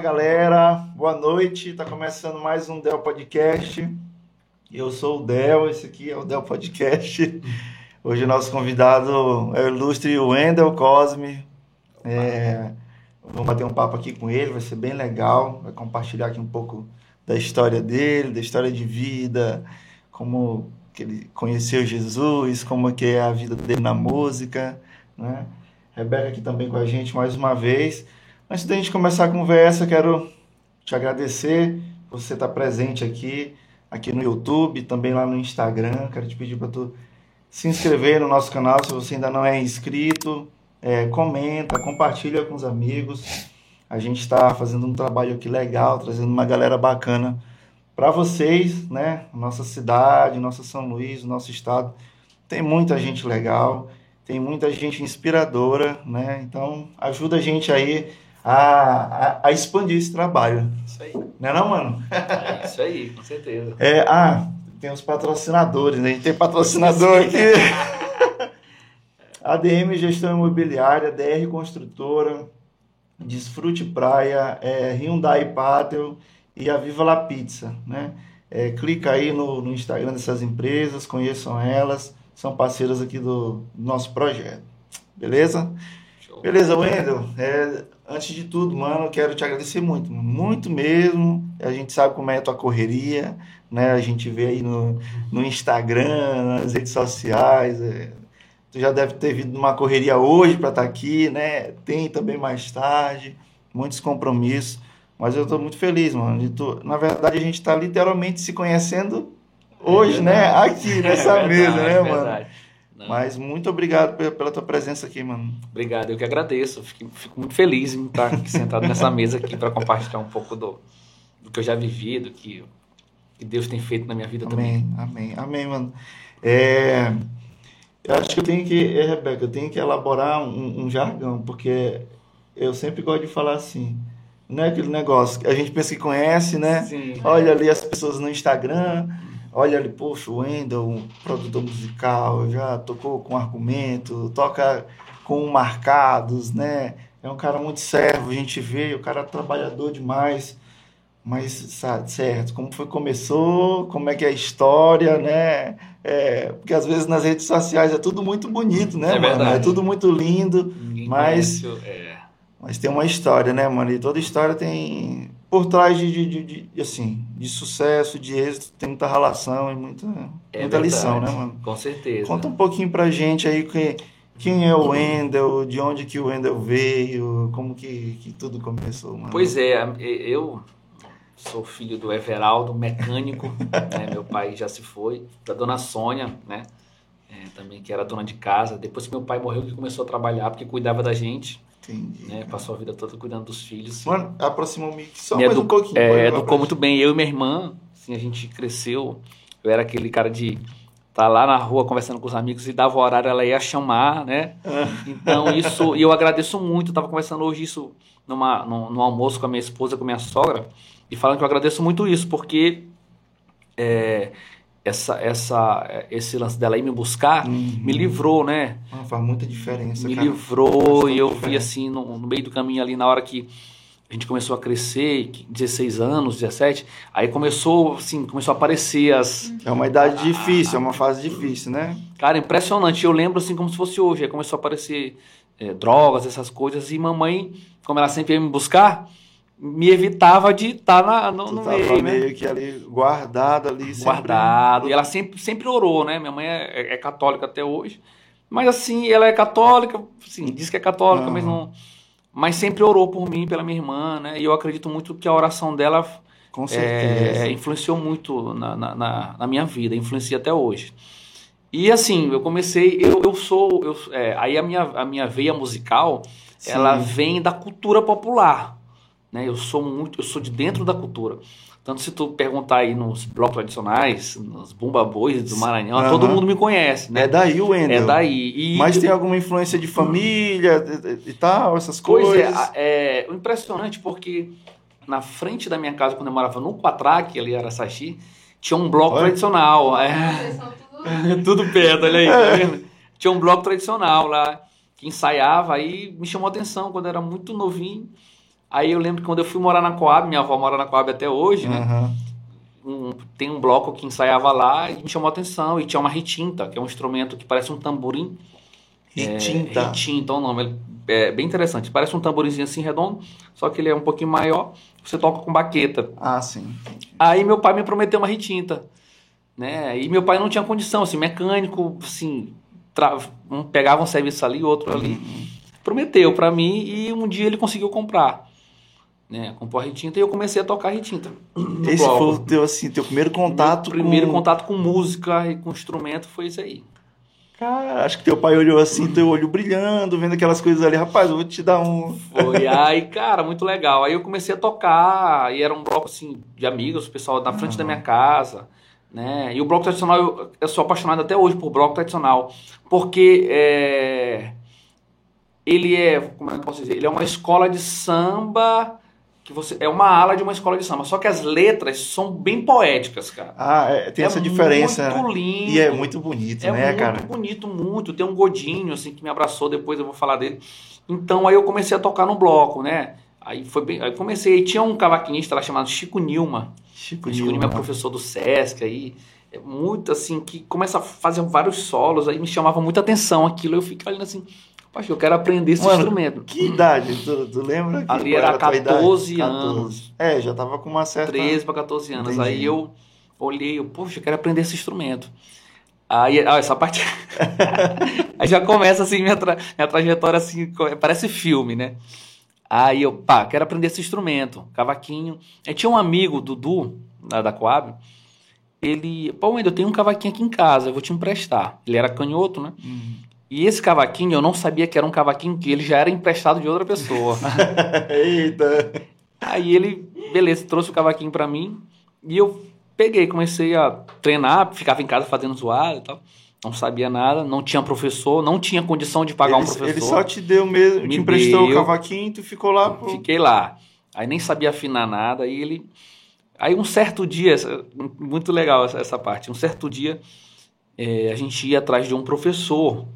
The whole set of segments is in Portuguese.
Galera, boa noite. Tá começando mais um Del Podcast. Eu sou o Del, esse aqui é o Del Podcast. Hoje o nosso convidado é o ilustre Wendel Cosme. É, vamos bater um papo aqui com ele, vai ser bem legal. Vai compartilhar aqui um pouco da história dele, da história de vida, como que ele conheceu Jesus, como que é a vida dele na música, né? Rebeca aqui também com a gente mais uma vez. Antes da gente começar a conversa, quero te agradecer por você estar presente aqui, aqui no YouTube, também lá no Instagram. Quero te pedir para tu se inscrever no nosso canal se você ainda não é inscrito. É, comenta, compartilha com os amigos. A gente está fazendo um trabalho aqui legal, trazendo uma galera bacana para vocês, né? Nossa cidade, nossa São Luís, nosso estado. Tem muita gente legal, tem muita gente inspiradora, né? Então ajuda a gente aí a, a, a, expandir esse trabalho. Isso aí. Não é não, mano? É isso aí, com certeza. É, ah, tem os patrocinadores, né? A gente tem patrocinador aqui. ADM Gestão Imobiliária, DR Construtora, Desfrute Praia, é, Hyundai Patel e a Viva La Pizza, né? É, clica aí no, no Instagram dessas empresas, conheçam elas, são parceiras aqui do, do nosso projeto. Beleza? Show. Beleza, Wendel. É, antes de tudo, mano, eu quero te agradecer muito, muito mesmo. A gente sabe como é a tua correria, né? A gente vê aí no, no Instagram, nas redes sociais. É, tu já deve ter vindo numa correria hoje para estar tá aqui, né? Tem também mais tarde, muitos compromissos. Mas eu estou muito feliz, mano. Tu, na verdade, a gente está literalmente se conhecendo hoje, é né? Aqui nessa é verdade, mesa, né, é mano? Não. Mas muito obrigado pela tua presença aqui, mano. Obrigado, eu que agradeço. Fico, fico muito feliz em estar aqui sentado nessa mesa aqui para compartilhar um pouco do, do que eu já vivi, do que, que Deus tem feito na minha vida amém, também. Amém, amém, mano. É, eu acho que eu tenho que, é, Rebeca, eu tenho que elaborar um, um jargão, porque eu sempre gosto de falar assim não é aquele negócio que a gente pensa que conhece, né? Sim. Olha ali as pessoas no Instagram, olha ali, poxa, o Wendel, um produtor musical, já tocou com argumento, toca com marcados, né? É um cara muito servo, a gente vê, o cara é trabalhador demais. Mas, sabe, certo, como foi começou, como é que é a história, né? É, porque às vezes nas redes sociais é tudo muito bonito, né, é mano? Verdade. É tudo muito lindo, Ninguém mas, conhece, é. mas tem uma história, né, mano? E toda história tem por trás de, de, de, de, assim, de sucesso, de êxito, tem muita relação e muita, é muita lição, né, mano? Com certeza. Conta um pouquinho pra gente aí que, quem é o Wendel, de onde que o Wendel veio, como que, que tudo começou, mano. Pois é, eu sou filho do Everaldo, mecânico, né? meu pai já se foi, da dona Sônia, né? É, também que era dona de casa. Depois que meu pai morreu, que começou a trabalhar, porque cuidava da gente. Entendi. Né? Passou a vida toda cuidando dos filhos. Mano, aproximou me só me mais edu um pouquinho. É, educou muito bem. Eu e minha irmã, assim, a gente cresceu. Eu era aquele cara de estar tá lá na rua conversando com os amigos e dava o horário, ela ia chamar, né? Então, isso, e eu agradeço muito. Eu tava conversando hoje isso numa, no, no, almoço com a minha esposa, com a minha sogra, e falando que eu agradeço muito isso, porque é, essa, essa, esse lance dela ir me buscar uhum. me livrou, né? Ah, faz muita diferença. Me cara. livrou e eu vi assim no, no, meio do caminho ali na hora que a gente começou a crescer, 16 anos, 17, aí começou assim, começou a aparecer as. É uma idade difícil, é uma fase difícil, né? Cara, impressionante. Eu lembro assim como se fosse hoje. Aí começou a aparecer é, drogas, essas coisas, e mamãe, como ela sempre ia me buscar, me evitava de estar tá no, no meio, né? meio que ali guardado ali. Guardado. Sempre... E ela sempre, sempre orou, né? Minha mãe é, é, católica até hoje. Mas assim, ela é católica, sim, diz que é católica, uhum. mas não. Mas sempre orou por mim, pela minha irmã, né? E eu acredito muito que a oração dela Com certeza. É, influenciou muito na, na, na, minha vida, influencia até hoje. E assim, eu comecei, eu, eu sou, eu, é, aí a minha, a minha veia musical, sim. ela vem da cultura popular. Né? Eu sou muito, eu sou de dentro da cultura. Tanto se tu perguntar aí nos blocos tradicionais, nos Bumba Bois do Maranhão, uhum. todo mundo me conhece, né? É daí o Wendel. É daí. E... Mas tem alguma influência de família e tal, essas coisas? Pois é, é impressionante porque na frente da minha casa, quando eu morava no Quatraque, ali era Sachi, tinha um bloco Olha. tradicional. É... tudo perto, olha aí, tá vendo? Tinha um bloco tradicional lá, que ensaiava, aí me chamou a atenção quando eu era muito novinho. Aí eu lembro que quando eu fui morar na Coab, minha avó mora na Coab até hoje, né? Uhum. Um- tem um bloco que ensaiava lá e me chamou a atenção. E tinha uma retinta, que é um instrumento que parece um tamborim. É, tinta. retinta, é o nome. Ele É bem interessante. Parece um tamborimzinho assim redondo, só que ele é um pouquinho maior. Você toca com baqueta. Ah, sim. Aí meu pai me prometeu uma retinta, né? E meu pai não tinha condição, assim, mecânico, assim, tra- um pegava um serviço ali, outro ali. Prometeu pra mim e um dia ele conseguiu comprar, né? Comprou a retinta e eu comecei a tocar retinta. Esse bloco. foi o teu, assim, teu primeiro contato Meu primeiro com... contato com música e com instrumento foi isso aí. Cara, acho que teu pai olhou assim, teu olho brilhando, vendo aquelas coisas ali. Rapaz, eu vou te dar um... Foi aí, cara, muito legal. Aí eu comecei a tocar, e era um bloco assim de amigos, o pessoal na frente da minha casa, né? E o bloco tradicional, eu, eu sou apaixonado até hoje por bloco tradicional, porque é, ele é, como é que eu posso dizer? Ele é uma escola de samba que você é uma ala de uma escola de samba, só que as letras são bem poéticas, cara. Ah, é, tem É essa diferença. Muito né? lindo. E é muito bonito, É né, muito cara? bonito, muito. Tem um godinho, assim, que me abraçou, depois eu vou falar dele. Então, aí eu comecei a tocar no bloco, né? Aí foi bem... Aí comecei, aí tinha um cavaquinista lá chamado Chico Nilma. Chico Chico Nilma é professor do Sesc, aí... É muito, assim, que começa a fazer vários solos, aí me chamava muita atenção aquilo. Eu fico olhando assim, poxa, eu quero aprender esse Mano, instrumento. Que idade? Tu, tu lembra? que- Ali era a tua idade? 14 anos. É, já tava com uma certa... 13 para 14 anos. Entendi. Aí eu olhei, eu, poxa, eu quero aprender esse instrumento. Aí, ó, essa parte. aí já começa assim minha, tra- minha trajetória assim, parece filme, né? Aí eu, pá, quero aprender esse instrumento, cavaquinho. Aí tinha um amigo, Dudu, da Coab, ele, pô, Wendel, eu tenho um cavaquinho aqui em casa, eu vou te emprestar. Ele era canhoto, né? Hum. E esse cavaquinho, eu não sabia que era um cavaquinho que ele já era emprestado de outra pessoa. Eita! Aí ele, beleza, trouxe o cavaquinho pra mim e eu peguei, comecei a treinar, ficava em casa fazendo zoada e tal. Não sabia nada, não tinha professor, não tinha condição de pagar ele, um professor. ele só te deu mesmo, Me te emprestou deu. o cavaquinho e tu ficou lá. Fiquei lá. Aí nem sabia afinar nada. Aí ele. Aí um certo dia, muito legal essa, parte. Um certo dia, eh, a gente ia atrás de um professor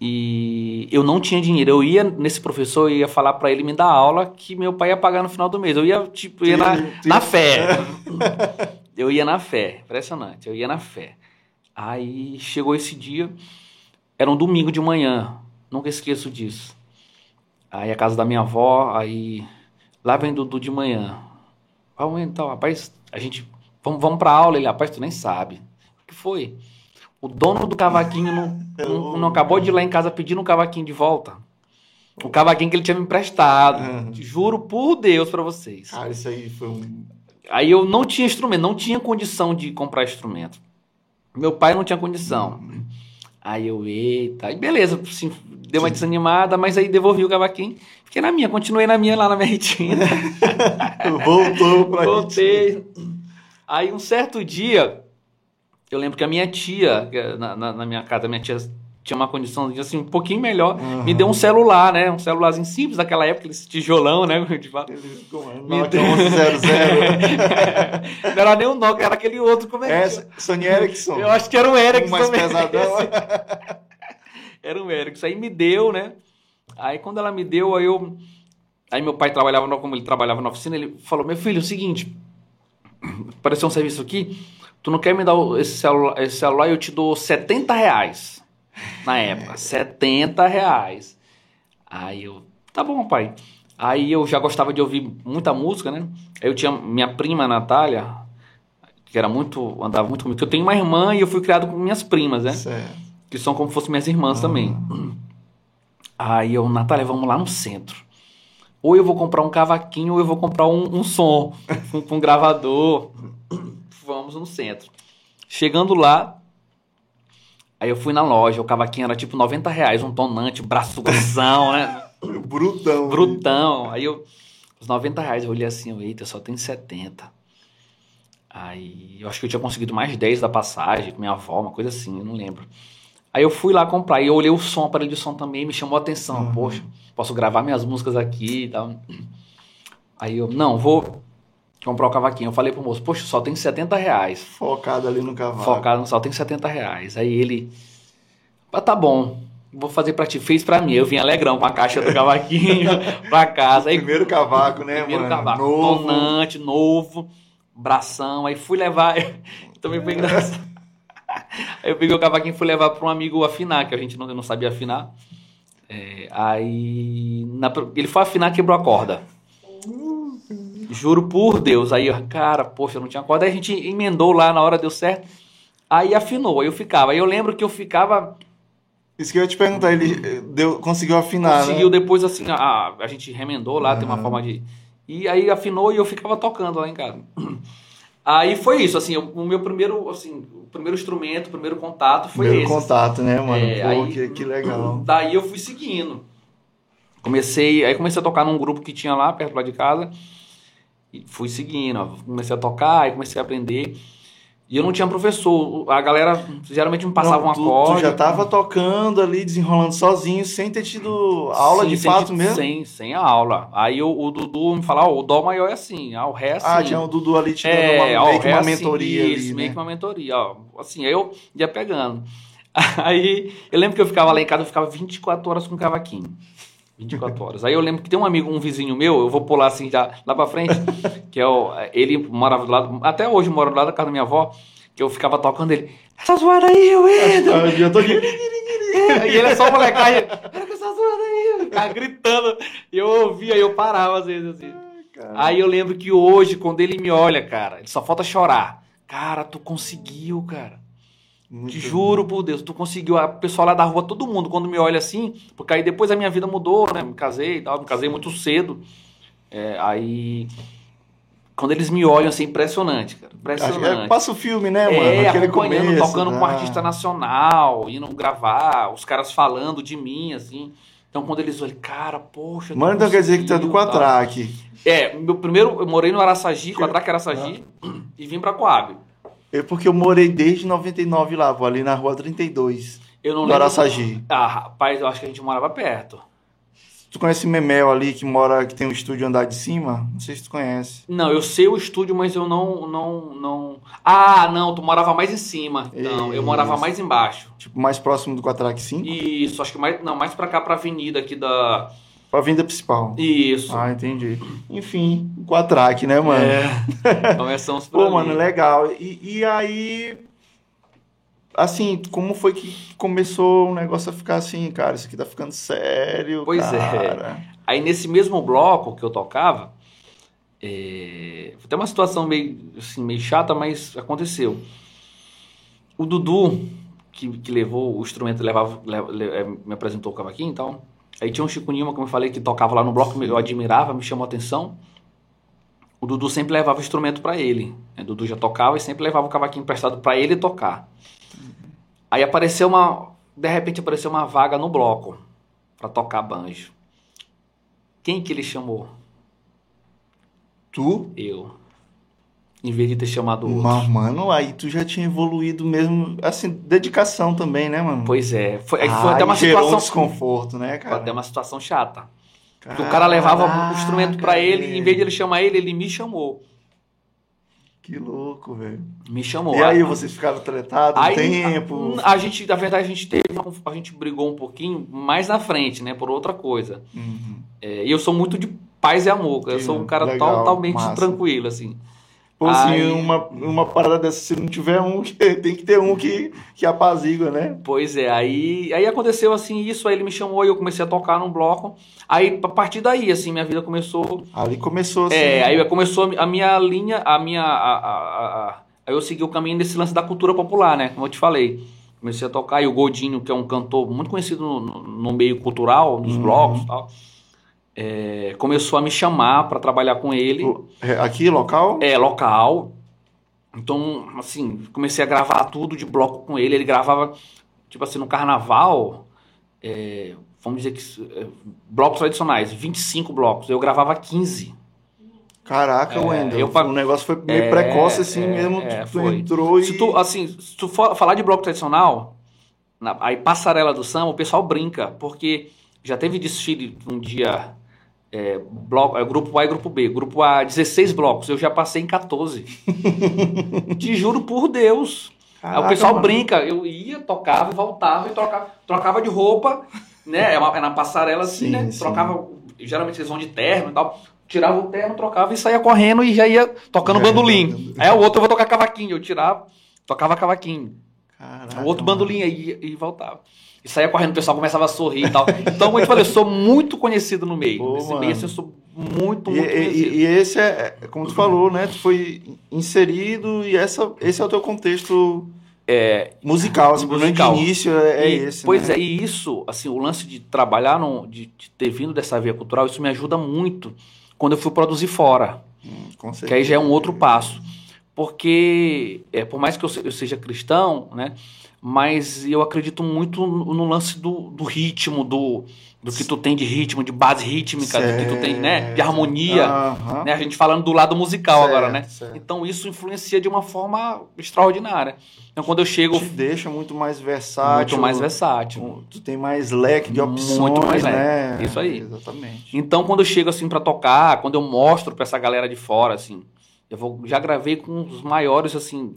e eu não tinha dinheiro. Eu ia nesse professor e ia falar pra ele me dar aula que meu pai ia pagar no final do mês. Eu ia, tipo, ia na, na fé. Eu ia na fé. Impressionante. Eu ia na fé. Aí chegou esse dia, era um domingo de manhã. Nunca esqueço disso. Aí a casa da minha avó, aí lá vem Dudu de manhã. Ah, então, rapaz, a gente. Vamos, vamos pra aula. Ele, rapaz, tu nem sabe. O que foi? O dono do cavaquinho não, não, não acabou de ir lá em casa pedindo um cavaquinho de volta. O cavaquinho que ele tinha me emprestado. Uhum. Juro por Deus pra vocês. Cara, isso aí foi um... Aí eu não tinha instrumento, não tinha condição de comprar instrumento. Meu pai não tinha condição. Aí eu, eita, aí beleza, assim, deu uma Sim. desanimada, mas aí devolvi o cavaquinho. Fiquei na minha, continuei na minha, lá na minha retina. Voltou pra Voltei. Aí um certo dia, eu lembro que a minha tia, é na, na- na minha casa, minha tia tinha uma condição assim, um pouquinho melhor, Uhum. me deu um celular, né? Um celularzinho simples daquela época, esse tijolão, né? de fato. Me deu deu- 1100. Não era nem o Nokia, era aquele outro, como é que Essa, Sony Ericsson. Eu acho que era um Ericsson. Um mais mesmo. pesadão. Era um Ericsson. Aí me deu, né? Aí quando ela me deu, aí eu. Aí meu pai trabalhava, como ele trabalhava na oficina, ele falou: Meu filho, é o seguinte, apareceu um serviço aqui, tu não quer me dar esse celular, esse celular eu te dou 70 reais. Na época, 70 reais. Aí eu, tá bom, pai. Aí eu já gostava de ouvir muita música, né? Aí eu tinha minha prima Natália, que era muito, andava muito comigo. Eu tenho uma irmã e eu fui criado com minhas primas, né? Certo. que são como se fossem minhas irmãs também. Aí eu, Natália, vamos lá no centro. Ou eu vou comprar um cavaquinho, ou eu vou comprar um, um som, com, com gravador. No centro. Chegando lá, aí eu fui na loja, o cavaquinho era tipo 90 reais, um tonante, braço grossão, né? Brutão. Brutão. Aí eu, os 90 reais, eu olhei assim, eita, só tem 70. Aí eu acho que eu tinha conseguido mais 10 da passagem com minha avó, uma coisa assim, eu não lembro. Aí eu fui lá comprar e eu olhei o som, o aparelho de som também, me chamou a atenção. Uhum. Poxa, posso gravar minhas músicas aqui e tal. Aí eu, não, vou comprar o cavaquinho. Eu falei pro moço, poxa, só tem 70 reais. Focado ali no cavalo. Focado no só tem 70 reais. Aí ele, ah, tá bom. vou fazer pra ti. Fez pra mim. Eu vim alegrão com a caixa do cavaquinho pra casa. Aí, Primeiro cavaco, né, primeiro mano? cavaco, Novo. tonante, novo, bração. Aí fui levar. Também foi engraçado. Aí eu peguei o cavaquinho e fui levar para um amigo afinar, que a gente não, não sabia afinar. É, aí na- ele foi afinar quebrou a corda. Juro por Deus. Aí, cara, poxa, eu não tinha corda. Aí a gente emendou lá na hora, deu certo. Aí afinou, aí eu ficava. Aí eu lembro que eu ficava. Isso que eu ia te perguntar, ele eh, deu, conseguiu afinar, conseguiu né? depois assim, a, a gente remendou lá, tem uma forma de. E aí afinou e eu ficava tocando lá em casa. Aí foi isso, assim, o meu primeiro, assim, o primeiro instrumento, o primeiro contato foi Primeiro esse. contato, né, mano? É, Pô, aí- que, que legal. Daí eu fui seguindo. Comecei, aí comecei a tocar num grupo que tinha lá perto lá de casa. E fui seguindo, ó. comecei a tocar, aí comecei a aprender. E eu não tinha professor. A galera geralmente me passava Não, tu, acorde. tu já tava tocando ali, desenrolando sozinho, sem ter tido aula Sim, de fato mesmo? Sem, sem a aula. Aí o, o Dudu me falava, ó, o Dó maior é assim, ah, o Ré é assim. Ah, tinha o Dudu ali te dando É, uma, ó, meio que uma assim, mentoria isso, ali, meio né? que uma mentoria, ó. Assim, aí eu ia pegando. Aí eu lembro que eu ficava lá em casa, eu ficava 24 horas com o cavaquinho. 24 horas. Aí eu lembro que tem um amigo, um vizinho meu, eu vou pular assim já lá pra frente, que é o. Ele morava do lado, até hoje mora do lado da casa da minha avó, que eu ficava tocando ele. Essa zoada aí, eu entro! Eu tô aqui. E ele é só molecagem. Era com essa zoada aí, eu ficava gritando. E eu ouvia, e eu parava às vezes assim. Aí eu lembro que hoje, quando ele me olha, cara, ele só falta chorar. Cara, tu conseguiu, cara. Muito Te juro por Deus, tu conseguiu. A pessoa lá da rua, todo mundo, quando me olha assim, porque aí depois a minha vida mudou, né? Me casei e tal, me casei muito cedo. É, aí. Quando eles me olham assim, impressionante, cara. É- Impressionante. passa o filme, né, mano? É, Aquele acompanhando, começo, tocando com um né? artista nacional, indo gravar, os caras falando de mim, assim. Então, quando eles olham, cara, poxa. Mano, então quer dizer que tu é do. Quatraque. É, meu primeiro, eu morei no Araçagi, Quatraque Araçagi, e vim pra Coab. É porque eu morei desde 99 lá, pô, ali na rua 32, Eu não lembro. Araçagi. Ah, rapaz, eu acho que a gente morava perto. Tu conhece Memel ali, que mora, que tem um estúdio andar de cima? Não sei se tu conhece. Não, eu sei o estúdio, mas eu não, não, não. Ah, não, tu morava mais em cima. Não, eu morava mais embaixo. Tipo, mais próximo do Quatraque 5? Isso, acho que mais, não, mais pra cá, pra avenida aqui da. Pra venda principal. Isso. Ah, entendi. Enfim, o Quatraque, né, mano? É. Começamos por Pô, ali. mano, legal. E, e aí, assim, como foi que começou o negócio a ficar assim, cara? Isso aqui tá ficando sério, Pois é. cara. Aí nesse mesmo bloco que eu tocava, é... foi até uma situação meio, assim, meio chata, mas aconteceu. O Dudu, que, que levou o instrumento, levava, le- le- é, me apresentou o cavaquinho e tal. Aí tinha um Chico Nima, como eu falei, que tocava lá no bloco, eu admirava, me chamou a atenção. O Dudu sempre levava o instrumento para ele. né? O Dudu já tocava e sempre levava o cavaquinho emprestado para ele tocar. Aí apareceu uma. De repente apareceu uma vaga no bloco para tocar banjo. Quem que ele chamou? Tu, Eu. Em vez de ter chamado outro. mas, mano, aí tu já tinha evoluído mesmo, assim, dedicação também, né, mano? Pois é. Foi, aí foi Ah, até uma e gerou um situação. desconforto, né, Foi cara? até uma situação chata. Porque o cara levava o instrumento para Caraca, ele, em vez de ele chamar ele, ele me chamou. Que louco, velho. Me chamou. E aí, Ah, vocês ficaram tretados um Aí, tempo? A, a gente, na verdade, a gente teve, a gente brigou um pouquinho mais na frente, né, por outra coisa. Uhum. É, E eu sou muito de paz e amor, eu sou um cara legal, totalmente massa. tranquilo, assim. Pô, assim, Aí- uma, uma parada dessa, se não tiver um, tem que ter um que, que apazigua, né? Pois é, aí, aí aconteceu assim isso, aí ele me chamou e eu comecei a tocar num bloco. Aí, a partir daí, assim, minha vida começou. Ali começou assim. É, aí começou a minha linha, a minha. A, a- a- aí eu segui o caminho desse lance da cultura popular, né? Como eu te falei. Comecei a tocar, e o Godinho, que é um cantor muito conhecido no, no- meio cultural, nos Uhum. blocos e tal, é, começou a me chamar para trabalhar com ele. É, Aqui, local? É, local. Então, assim, comecei a gravar tudo de bloco com ele. Ele gravava, tipo assim, no carnaval, é, vamos dizer que é, blocos tradicionais, 25 blocos. Eu gravava 15. Caraca, É, Wendel. eu O negócio foi meio É, precoce assim é, mesmo. é, tu foi. entrou e. Se tu, assim, se tu for falar de bloco tradicional, na, aí passarela do samba, o pessoal brinca, porque já teve desfile um dia, é, bloco, é, grupo A e grupo B. Grupo A, 16 blocos, eu já passei em 14. Te juro por Deus. Aí o pessoal mano. brinca, eu ia, tocava e voltava e trocava, trocava de roupa, né? É, uma, é na passarela assim, sim, né? Sim. Trocava, geralmente eles vão de terno e tal. Tirava o terno, trocava e saía correndo e já ia tocando bandolim. Aí o outro eu vou tocar cavaquinho, eu tirava, tocava cavaquinho. Caraca, o outro bandolim aí e voltava. E saía correndo, o pessoal começava a sorrir e tal. Então, como eu te falei, eu sou muito conhecido no meio. Pô, Nesse meio, assim, eu sou muito, muito e, conhecido. E, e, esse é, é, como tu falou, né? Tu foi inserido e essa, esse é o teu contexto é, musical, assim, musical. de início é, é e, esse. Pois né? é, e isso, assim, o lance de trabalhar, no, de, de, ter vindo dessa via cultural, isso me ajuda muito quando eu fui produzir fora. Hum, que aí já é um outro passo. Porque, é, por mais que eu, eu seja cristão, né? Mas eu acredito muito no lance do, do ritmo, do, do que tu tem de ritmo, de base rítmica, certo. do que tu tem, né? De harmonia. Uhum. Né? A gente falando do lado musical certo, agora, né? Certo. Então isso influencia de uma forma extraordinária. Então quando eu chego. Te deixa muito mais versátil. Muito mais versátil. Tu tem mais leque de opções, muito mais né? Leque. Isso aí. Exatamente. Então quando eu chego assim para tocar, quando eu mostro para essa galera de fora, assim, eu vou, já gravei com os maiores, assim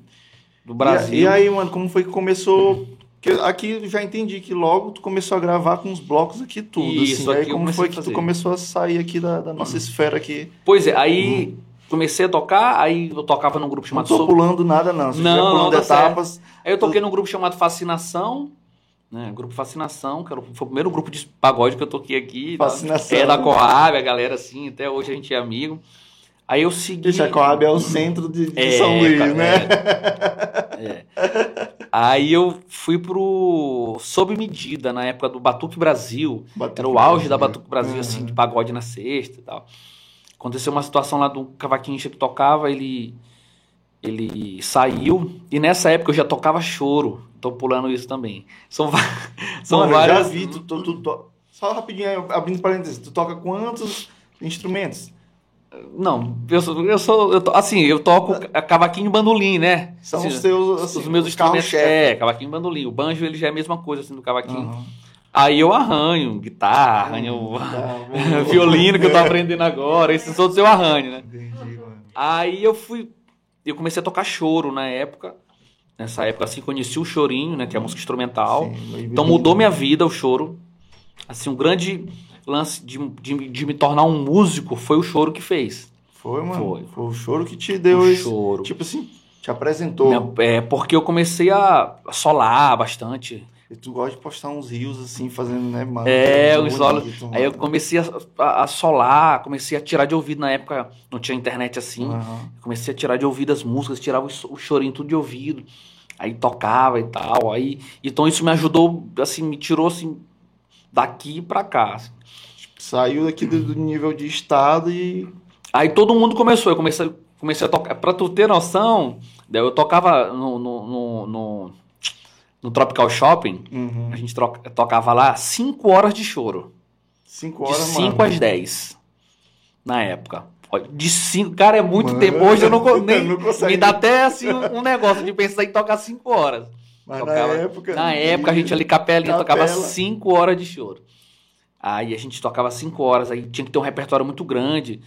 do Brasil. E, aí, mano, como foi que começou? Que aqui já entendi que logo tu começou a gravar com os blocos aqui tudo. Isso, assim. aí como foi que tu começou a sair aqui da, da nossa esfera aqui? Pois é, aí hum. comecei a tocar, aí eu tocava num grupo chamado. Não tô pulando nada, não. Você não, pulando não, tá etapas. Certo. Aí eu toquei num grupo chamado Fascinação. Né, grupo Fascinação, que era, foi o primeiro grupo de pagode que eu toquei aqui. Fascinação. É da Coab, a galera assim, até hoje a gente é amigo. Aí eu segui. Ixi, a Coab é o centro de, de é, São Luís, né? É. é. Aí eu fui pro Sob Medida, na época do Batuque Brasil. Batuque Era o auge Brasil. da Batuque Brasil, uhum. assim, de pagode na sexta e tal. Aconteceu uma situação lá do cavaquinho que tocava, ele ele saiu e nessa época eu já tocava choro. Tô pulando isso também. São, são Mano, várias. Eu já vi, tu, tu, tu, tu, só rapidinho abrindo parênteses, tu toca quantos instrumentos? Não, eu sou, eu sou eu to, assim, eu toco cavaquinho e bandolim, né? São assim, os seus, assim, os meus instrumentos. É, cavaquinho e bandolim. O banjo, ele já é a mesma coisa, assim, do cavaquinho. Uhum. Aí eu arranho guitarra, arranho tá, violino que eu tô aprendendo agora, esses outros eu arranho, né? Entendi, mano. Aí eu fui, eu comecei a tocar choro na época. Nessa época, assim, conheci o chorinho, né? Que é a música instrumental. Sim, então mudou minha vida o choro. Assim, um grande lance de, de, de, me tornar um músico foi o choro que fez. Foi, mano. Foi, foi o choro que te deu o esse. Choro. Tipo assim, te apresentou. É, porque eu comecei a solar bastante. E tu gosta de postar uns rios assim, fazendo, né, mano? É, o solo. Aí eu comecei a, a, a, solar, comecei a tirar de ouvido. Na época não tinha internet assim. Uhum. Comecei a tirar de ouvido as músicas, tirava o, o chorinho tudo de ouvido. Aí tocava e tal. Aí, então isso me ajudou, assim, me tirou assim, daqui para cá. Assim. Saiu daqui do, nível de estado e. Aí todo mundo começou. Eu comecei, comecei a tocar. Pra tu ter noção, eu tocava no, no, no, no, no Tropical Shopping. Uhum. A gente troca, tocava lá 5 horas de choro. 5 horas, De 5 às 10. Na época. De 5. Cara, é muito mano, tempo. Hoje eu não, nem, não Me dá até assim um negócio de pensar em tocar 5 horas. Mas tocava, na época. Na época a gente ali, capelinha, capela. tocava 5 horas de choro. Aí a gente tocava cinco horas, aí tinha que ter um repertório muito grande.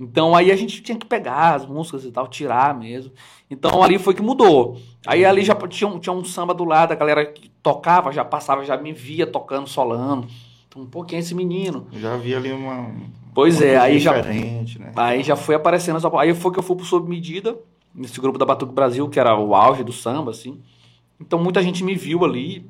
Então aí a gente tinha que pegar as músicas e tal, tirar mesmo. Então ali foi que mudou. Aí ali já tinha um, tinha um samba do lado, a galera que tocava, já passava, já me via tocando, solando. Então, um pouquinho esse menino. Já vi ali uma. Pois uma é, aí já. Né? Aí já foi aparecendo essa. Aí foi que eu fui pro Sob Medida, nesse grupo da Batuque Brasil, que era o auge do samba, assim. Então muita gente me viu ali,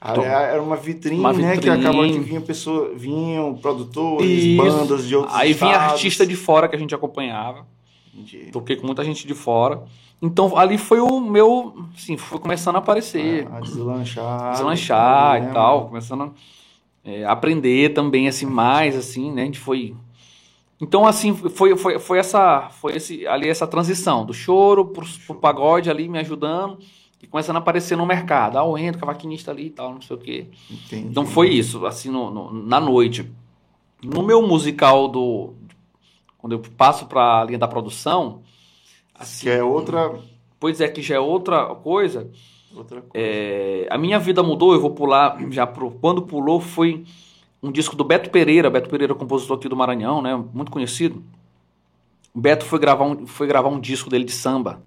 então, era uma vitrine, uma vitrine, né? Que acabava que vinha pessoa, vinham produtores, Isso. bandas de outros Aí estados. vinha artista de fora que a gente acompanhava. Entendi. Toquei com muita gente de fora. Então ali foi o meu, assim, foi começando a aparecer. Ah, a deslanchar. Deslanchar e tal, começando a é, aprender também, assim, mais, assim, né? A gente foi... Então, assim, foi, foi, foi essa, foi esse, ali essa transição do choro pro, pro pagode ali me ajudando e começando a aparecer no mercado. Ah, o Endo, cavaquinista ali e tal, não sei o quê. Entendi. Então foi isso, assim, no, no, na noite. No meu musical do. Quando eu passo para a linha da produção. Assim, que é outra. Pois é, que já é outra coisa. Outra coisa. É, a minha vida mudou, eu vou pular já pro. Quando pulou foi um disco do Beto Pereira. Beto Pereira, compositor aqui do Maranhão, né? Muito conhecido. O Beto foi gravar um, foi gravar um disco dele de samba.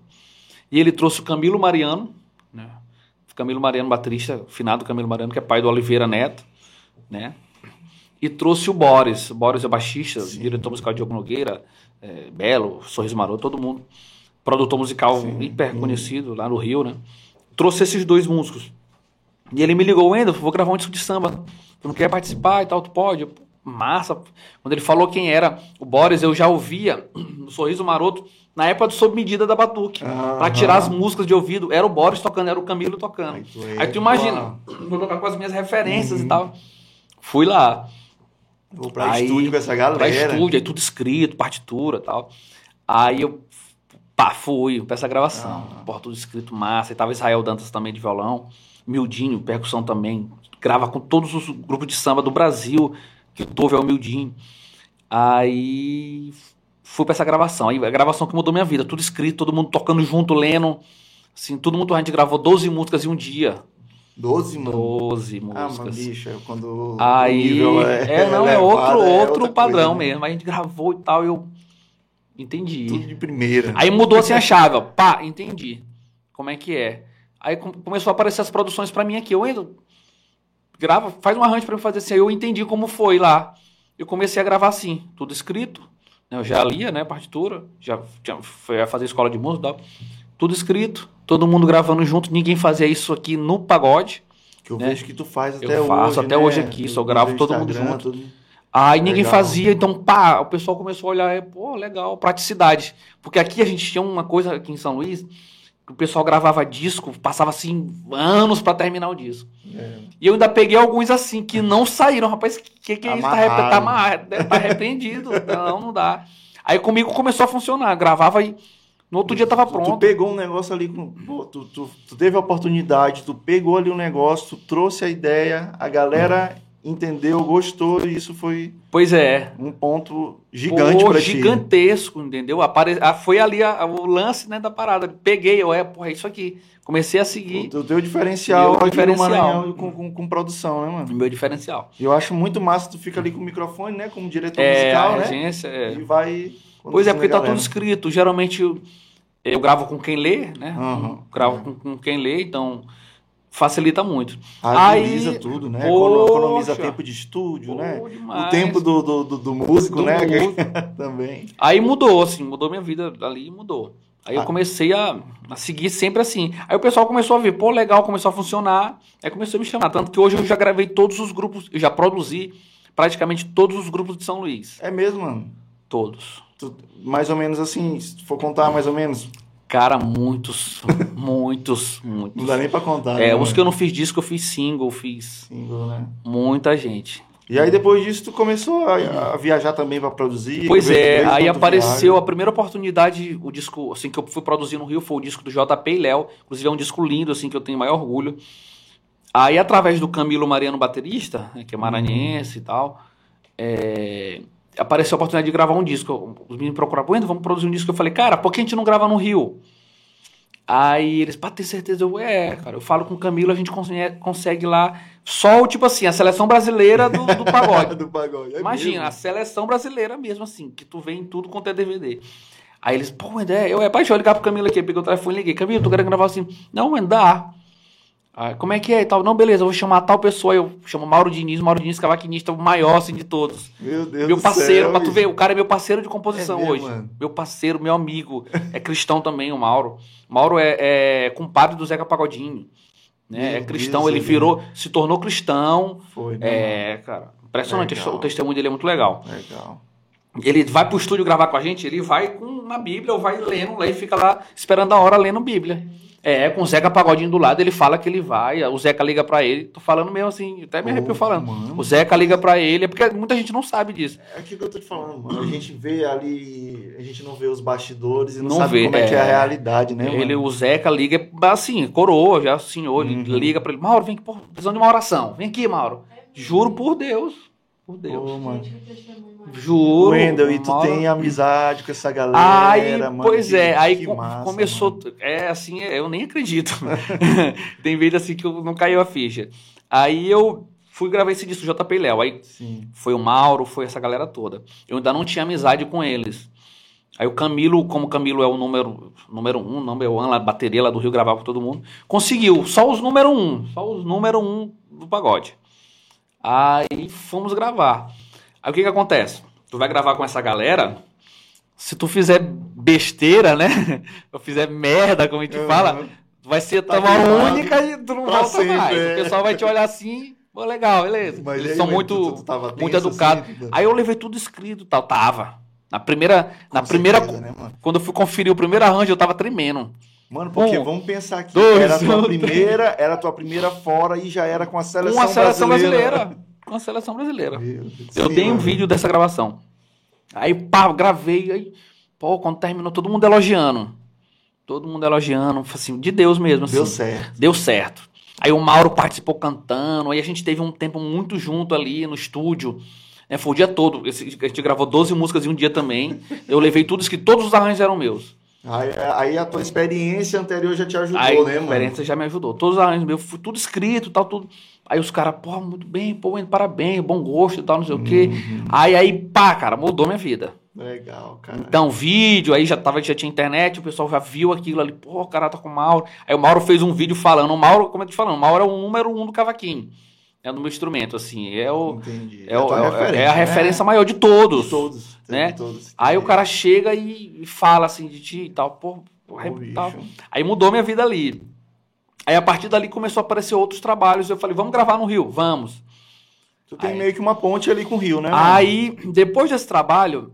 E ele trouxe o Camilo Mariano, né? Camilo Mariano, baterista, finado Camilo Mariano, que é pai do Oliveira Neto, né? E trouxe o Boris. O Boris é baixista, Sim. diretor musical Diogo Nogueira, é, Belo, Sorriso Maroto, todo mundo. Produtor musical Sim. hiper conhecido lá no Rio, né? Trouxe esses dois músicos. E ele me ligou, Wendel, vou gravar um disco de samba. Tu não quer participar e tal? Tu pode? Massa. Quando ele falou quem era o Boris, eu já ouvia no Sorriso Maroto na época do Sob Medida da Batuque. Uhum. Pra tirar as músicas de ouvido. Era o Boris tocando, era o Camilo tocando. Aí tu, Aí tu imagina, vou tocar com as minhas referências uhum. e tal. Fui lá. Vou pra aí, estúdio com essa galera. Pra estúdio, aí tudo escrito, partitura e tal. Aí eu, pá, fui pra essa gravação. Porra, tudo escrito massa. E tava Israel Dantas também de violão. Mildinho, percussão também. Grava com todos os grupos de samba do Brasil. Que o Tove é o Mildinho. Aí fui para essa gravação. Aí a gravação que mudou minha vida, tudo escrito, todo mundo tocando junto, lendo. Assim, tudo muito. A gente gravou 12 músicas em um dia. 12, mano? 12 músicas. Ah, mas bicho, quando Aí, é, é, não, é outro, é outro padrão coisa, né? mesmo. Aí a gente gravou e tal, eu entendi. Tudo de primeira. Aí mudou assim a chave, ó. Pá, entendi. Como é que é? Aí começou a aparecer as produções para mim aqui. Eu entro, grava, faz um arranjo para mim fazer assim. Aí eu entendi como foi lá. Eu comecei a gravar assim, tudo escrito, eu já lia, né, partitura, já tinha, foi a fazer escola de música, tudo escrito, todo mundo gravando junto, ninguém fazia isso aqui no pagode. Que eu né? vejo que tu faz até eu hoje. faço até né? hoje aqui, só gravo todo mundo junto. Tudo... Aí ninguém legal. fazia, então pá, o pessoal começou a olhar, é, pô, legal, praticidade. Porque aqui a gente tinha uma coisa aqui em São Luís, o pessoal gravava disco, passava assim anos para terminar o disco. É. E eu ainda peguei alguns assim que não saíram. Rapaz, que que, que é isso? Tá, tá, amarrado, tá repreendido. não, não dá. Aí comigo começou a funcionar. Gravava e no outro dia tava pronto. Tu pegou um negócio ali com. Tu, tu, tu, teve a oportunidade, tu pegou ali um negócio, tu trouxe a ideia, a galera entendeu, gostou, e isso foi. Pois é. Um ponto gigante para ti. Gigantesco, entendeu? Apare... Foi ali a, o lance né, da parada. Peguei, eu, é, porra, é isso aqui. Comecei a seguir. O teu diferencial, meu diferencial. Com, com, com, produção, né, mano? Meu diferencial. Eu acho muito massa, tu fica ali com o microfone, né? Como diretor é, musical, né? Agência, é. E vai. Pois é, porque tá tudo escrito. Geralmente eu, eu gravo com quem lê, né? Uhum. Gravo com, com quem lê, então facilita muito. Agiliza Aí, tudo, né? Poxa, Economiza tempo de estúdio, né? Demais. O tempo do, do, do, do músico, do né? Músico. Também. Aí mudou, assim, mudou minha vida ali mudou. Aí ah. eu comecei a, a, seguir sempre assim. Aí o pessoal começou a ver, pô, legal, começou a funcionar. Aí começou a me chamar. Tanto que hoje eu já gravei todos os grupos, eu já produzi praticamente todos os grupos de São Luís. É mesmo, mano? Todos. Tu, mais ou menos assim, se for contar mais ou menos. Cara, muitos, muitos, muitos. Não dá nem pra contar. É, né, os que eu não fiz disco, eu fiz single, fiz. Single, né? Muita gente. E aí depois disso tu começou a, a viajar também para produzir? Pois é, aí apareceu viaja. a primeira oportunidade, o disco assim que eu fui produzir no Rio foi o disco do JP e Léo, inclusive é um disco lindo assim que eu tenho maior orgulho. Aí através do Camilo Mariano baterista, né, que é maranhense uhum. e tal, é, apareceu a oportunidade de gravar um disco. Os meninos procuraram, bueno, vamos produzir um disco. Eu falei, cara, por que a gente não grava no Rio? Aí eles, pra ter certeza, eu, é, cara, eu falo com o Camilo, a gente consegue, consegue lá só, tipo assim, a seleção brasileira do, do pagode. do pagode. É Imagina, mesmo. a seleção brasileira mesmo, assim, que tu vê em tudo quanto é DVD. Aí eles, pô, ideia, eu, é, pai, deixa eu ligar pro Camilo aqui, peguei o telefone e liguei, Camilo, tô querendo gravar assim. Não, mas dá. Aí, como é que é e tal? Não, beleza, eu vou chamar tal pessoa, eu chamo Mauro Diniz, Mauro Diniz, cavaquinista, o maior, assim, de todos. Meu Deus Meu parceiro, céu, pra tu ver, o cara é meu parceiro de composição é mesmo, hoje. Mano. Meu parceiro, meu amigo, é cristão também, o Mauro. Mauro é, é compadre do Zeca Pagodinho. Né? é cristão, Deus ele virou, se tornou cristão. Foi, né, É, cara, impressionante. Legal. O testemunho dele é muito legal. Legal. Ele vai pro estúdio gravar com a gente, ele vai com uma Bíblia ou vai lendo, e fica lá esperando a hora lendo Bíblia. É, com o Zeca Pagodinho do lado, ele fala que ele vai, o Zeca liga pra ele, tô falando mesmo assim, até me arrepio falando. Mano. O Zeca liga pra ele, é porque muita gente não sabe disso. É aquilo que eu tô te falando, mano. A gente vê ali, a gente não vê os bastidores e não, Não sabe vê, como é, que é a é. realidade, né, ele, mano? o Zeca liga, assim, coroa, já senhor, ele Uhum. liga pra ele, Mauro, vem aqui, por precisando de uma oração. Vem aqui, Mauro. Juro por Deus. Por Deus. Mano. Juro. Wendel, e tu tem amizade com essa galera, Aí, mano. pois é, aí com- massa, começou. mano. É assim, é, eu nem acredito. Tem vezes assim que eu não caiu a ficha. Aí eu fui gravar esse disco JP Léo. Aí Sim. foi o Mauro, foi essa galera toda. Eu ainda não tinha amizade com eles. Aí o Camilo, como o Camilo é o número, número um, number one, lá, bateria lá do Rio, gravava com todo mundo, conseguiu só os número um, só os número um do pagode. Aí fomos gravar. Aí o que que acontece? Tu vai gravar com essa galera, se tu fizer besteira, né? Ou fizer merda, como a gente Uhum. fala, tu vai ser Tá única e tu não pra volta sempre, mais. é. O pessoal vai te olhar assim, pô, legal, beleza. Mas Eles aí, são muito, muito tenso, educados. assim? Aí eu levei tudo escrito e tal, tava. Na primeira, na Com primeira, certeza, né, mano? quando eu fui conferir o primeiro arranjo, eu tava tremendo. Mano, porque Um, vamos pensar aqui, dois, era a tua primeira, era a tua primeira fora e já era com a seleção Com a seleção brasileira. brasileira. Com a seleção brasileira. Eu tenho um vídeo dessa gravação. Aí, pá, gravei, aí, pô, quando terminou, todo mundo elogiando. Todo mundo elogiando, assim, de Deus mesmo, assim. Deu certo. Deu certo. Aí o Mauro participou cantando, aí a gente teve um tempo muito junto ali no estúdio. né, foi o dia todo. A gente gravou 12 músicas em um dia também. Eu levei tudo que todos os arranjos eram meus. Aí, aí a tua experiência anterior já te ajudou, Aí né, a mano? experiência já me ajudou. Todos os meus, fui tudo escrito, tal, tudo. Aí os caras, pô, muito bem, pô, parabéns, bom gosto e tal, não sei o quê. Uhum. Aí, aí, pá, cara, mudou minha vida. Legal, cara. Então, vídeo, aí já, tava, já tinha internet, o pessoal já viu aquilo ali, pô, o cara tá com o Mauro. Aí o Mauro fez um vídeo falando, o Mauro, como eu tô te falando, o Mauro é o número um do cavaquinho. É do meu instrumento, assim, é o... Entendi. É, o- é referência, é a né? referência maior de todos. De todos. né? de todos. Aí o cara chega e, fala assim de ti e tal, pô, Pô, aí, bicho. tal. aí mudou minha vida ali. Aí a partir dali começou a aparecer outros trabalhos. Eu falei, vamos gravar no Rio? Vamos. Tu tem Aí- meio que uma ponte ali com o Rio, né? Aí, depois desse trabalho,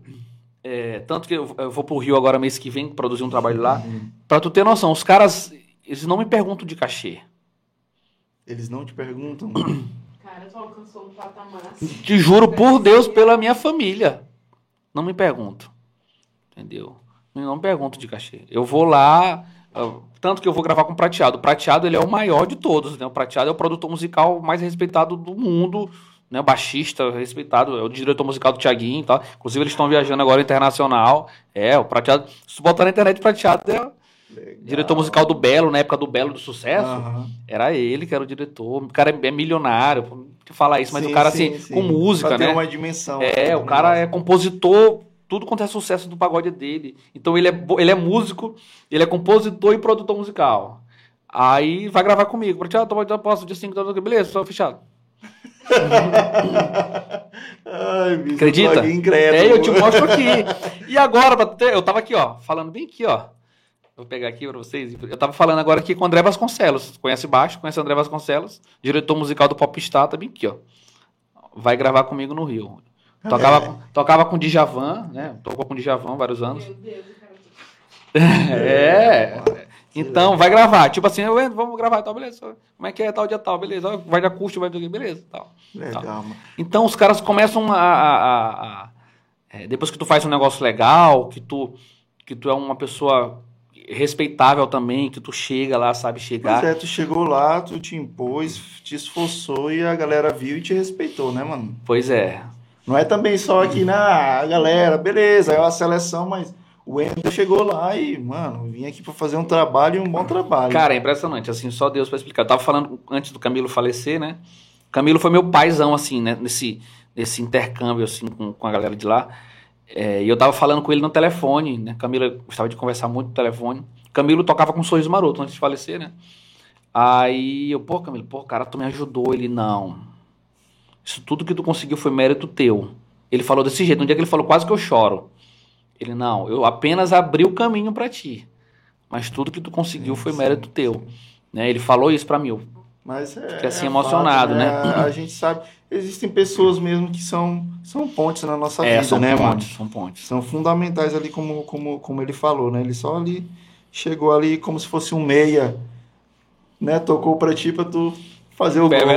é, tanto que eu, eu vou pro Rio agora mês que vem produzir um trabalho lá, Uhum. pra tu ter noção, os caras, eles não me perguntam de cachê. Eles não te perguntam. Cara, tu alcançou um patamar. Te juro por Deus, pela minha família. Não me pergunto. Entendeu? Não me pergunto de cachê. Eu vou lá, ah, tanto que eu vou gravar com o Prateado. O Prateado ele é o maior de todos, né? O Prateado é o produtor musical mais respeitado do mundo, né? O baixista respeitado, é o diretor musical do Thiaguinho e tal. Inclusive eles estão viajando agora internacional. É, o Prateado, se tu botar na internet Prateado é o Legal. diretor musical do Belo, na época do Belo do Sucesso. Aham. Era ele que era o diretor. O cara é milionário, que falar isso, mas Sim, o cara sim, assim, sim. com música, pra né? uma dimensão. É, né, o cara é compositor, tudo quanto é sucesso do pagode dele. Então ele é, ele é músico, ele é compositor e produtor musical. Aí vai gravar comigo. Pra tirar, eu posso dia 5 da beleza, só fechado. Ai, bicho, Acredita? É, eu te mostro aqui. E agora, eu tava aqui, ó, falando bem aqui, ó. Vou pegar aqui pra vocês. Eu tava falando agora aqui com o André Vasconcelos. Conhece baixo? Conhece o André Vasconcelos? Diretor musical do Popstar, tá bem aqui, ó. Vai gravar comigo no Rio. Tocava, com- tocava com o Djavan, né? Tocou com o Djavan vários anos. Meu Deus, o cara. É. Então, vai gravar. Tipo assim, eu entro, vamos gravar e tal, beleza. Como é que é tal dia tal, beleza. Vai dar custo, vai do beleza, tal. Legal, mano. Então os caras começam a. a- a- a- é, depois que tu faz um negócio legal, que tu, que tu é uma pessoa respeitável também, que tu chega lá, sabe chegar. Pois é, tu chegou lá, tu te impôs, te esforçou e a galera viu e te respeitou, né, mano? Pois é. Não é também só aqui na a galera, beleza, é uma seleção, mas o Wendel chegou lá e, mano, vim aqui pra fazer um trabalho e um bom trabalho. Cara, é impressionante, assim, só Deus pra explicar. Eu tava falando antes do Camilo falecer, né? Camilo foi meu paizão, assim, né? Nesse, nesse intercâmbio, assim, com, com a galera de lá. É, e eu tava falando com ele no telefone, né? Camilo gostava de conversar muito no telefone. Camilo tocava com um sorriso maroto antes de falecer, né? Aí eu, pô, Camilo, pô, cara, tu me ajudou. Ele, não. Isso tudo que tu conseguiu foi mérito teu. Ele falou desse jeito. Um dia que ele falou, quase que eu choro. Ele, não, eu apenas abri o caminho pra ti. Mas tudo que tu conseguiu Sim, foi sim, mérito teu. Né? Ele falou isso pra mim. eu, Mas é, Fiquei assim é emocionado, fato, né? A gente sabe, existem pessoas mesmo que são, são pontes na nossa é, vida, são né, mano? pontes, são pontes. São fundamentais ali, como, como, como ele falou, né? Ele só ali chegou ali como se fosse um meia, né? Tocou pra ti pra tu fazer o É gol,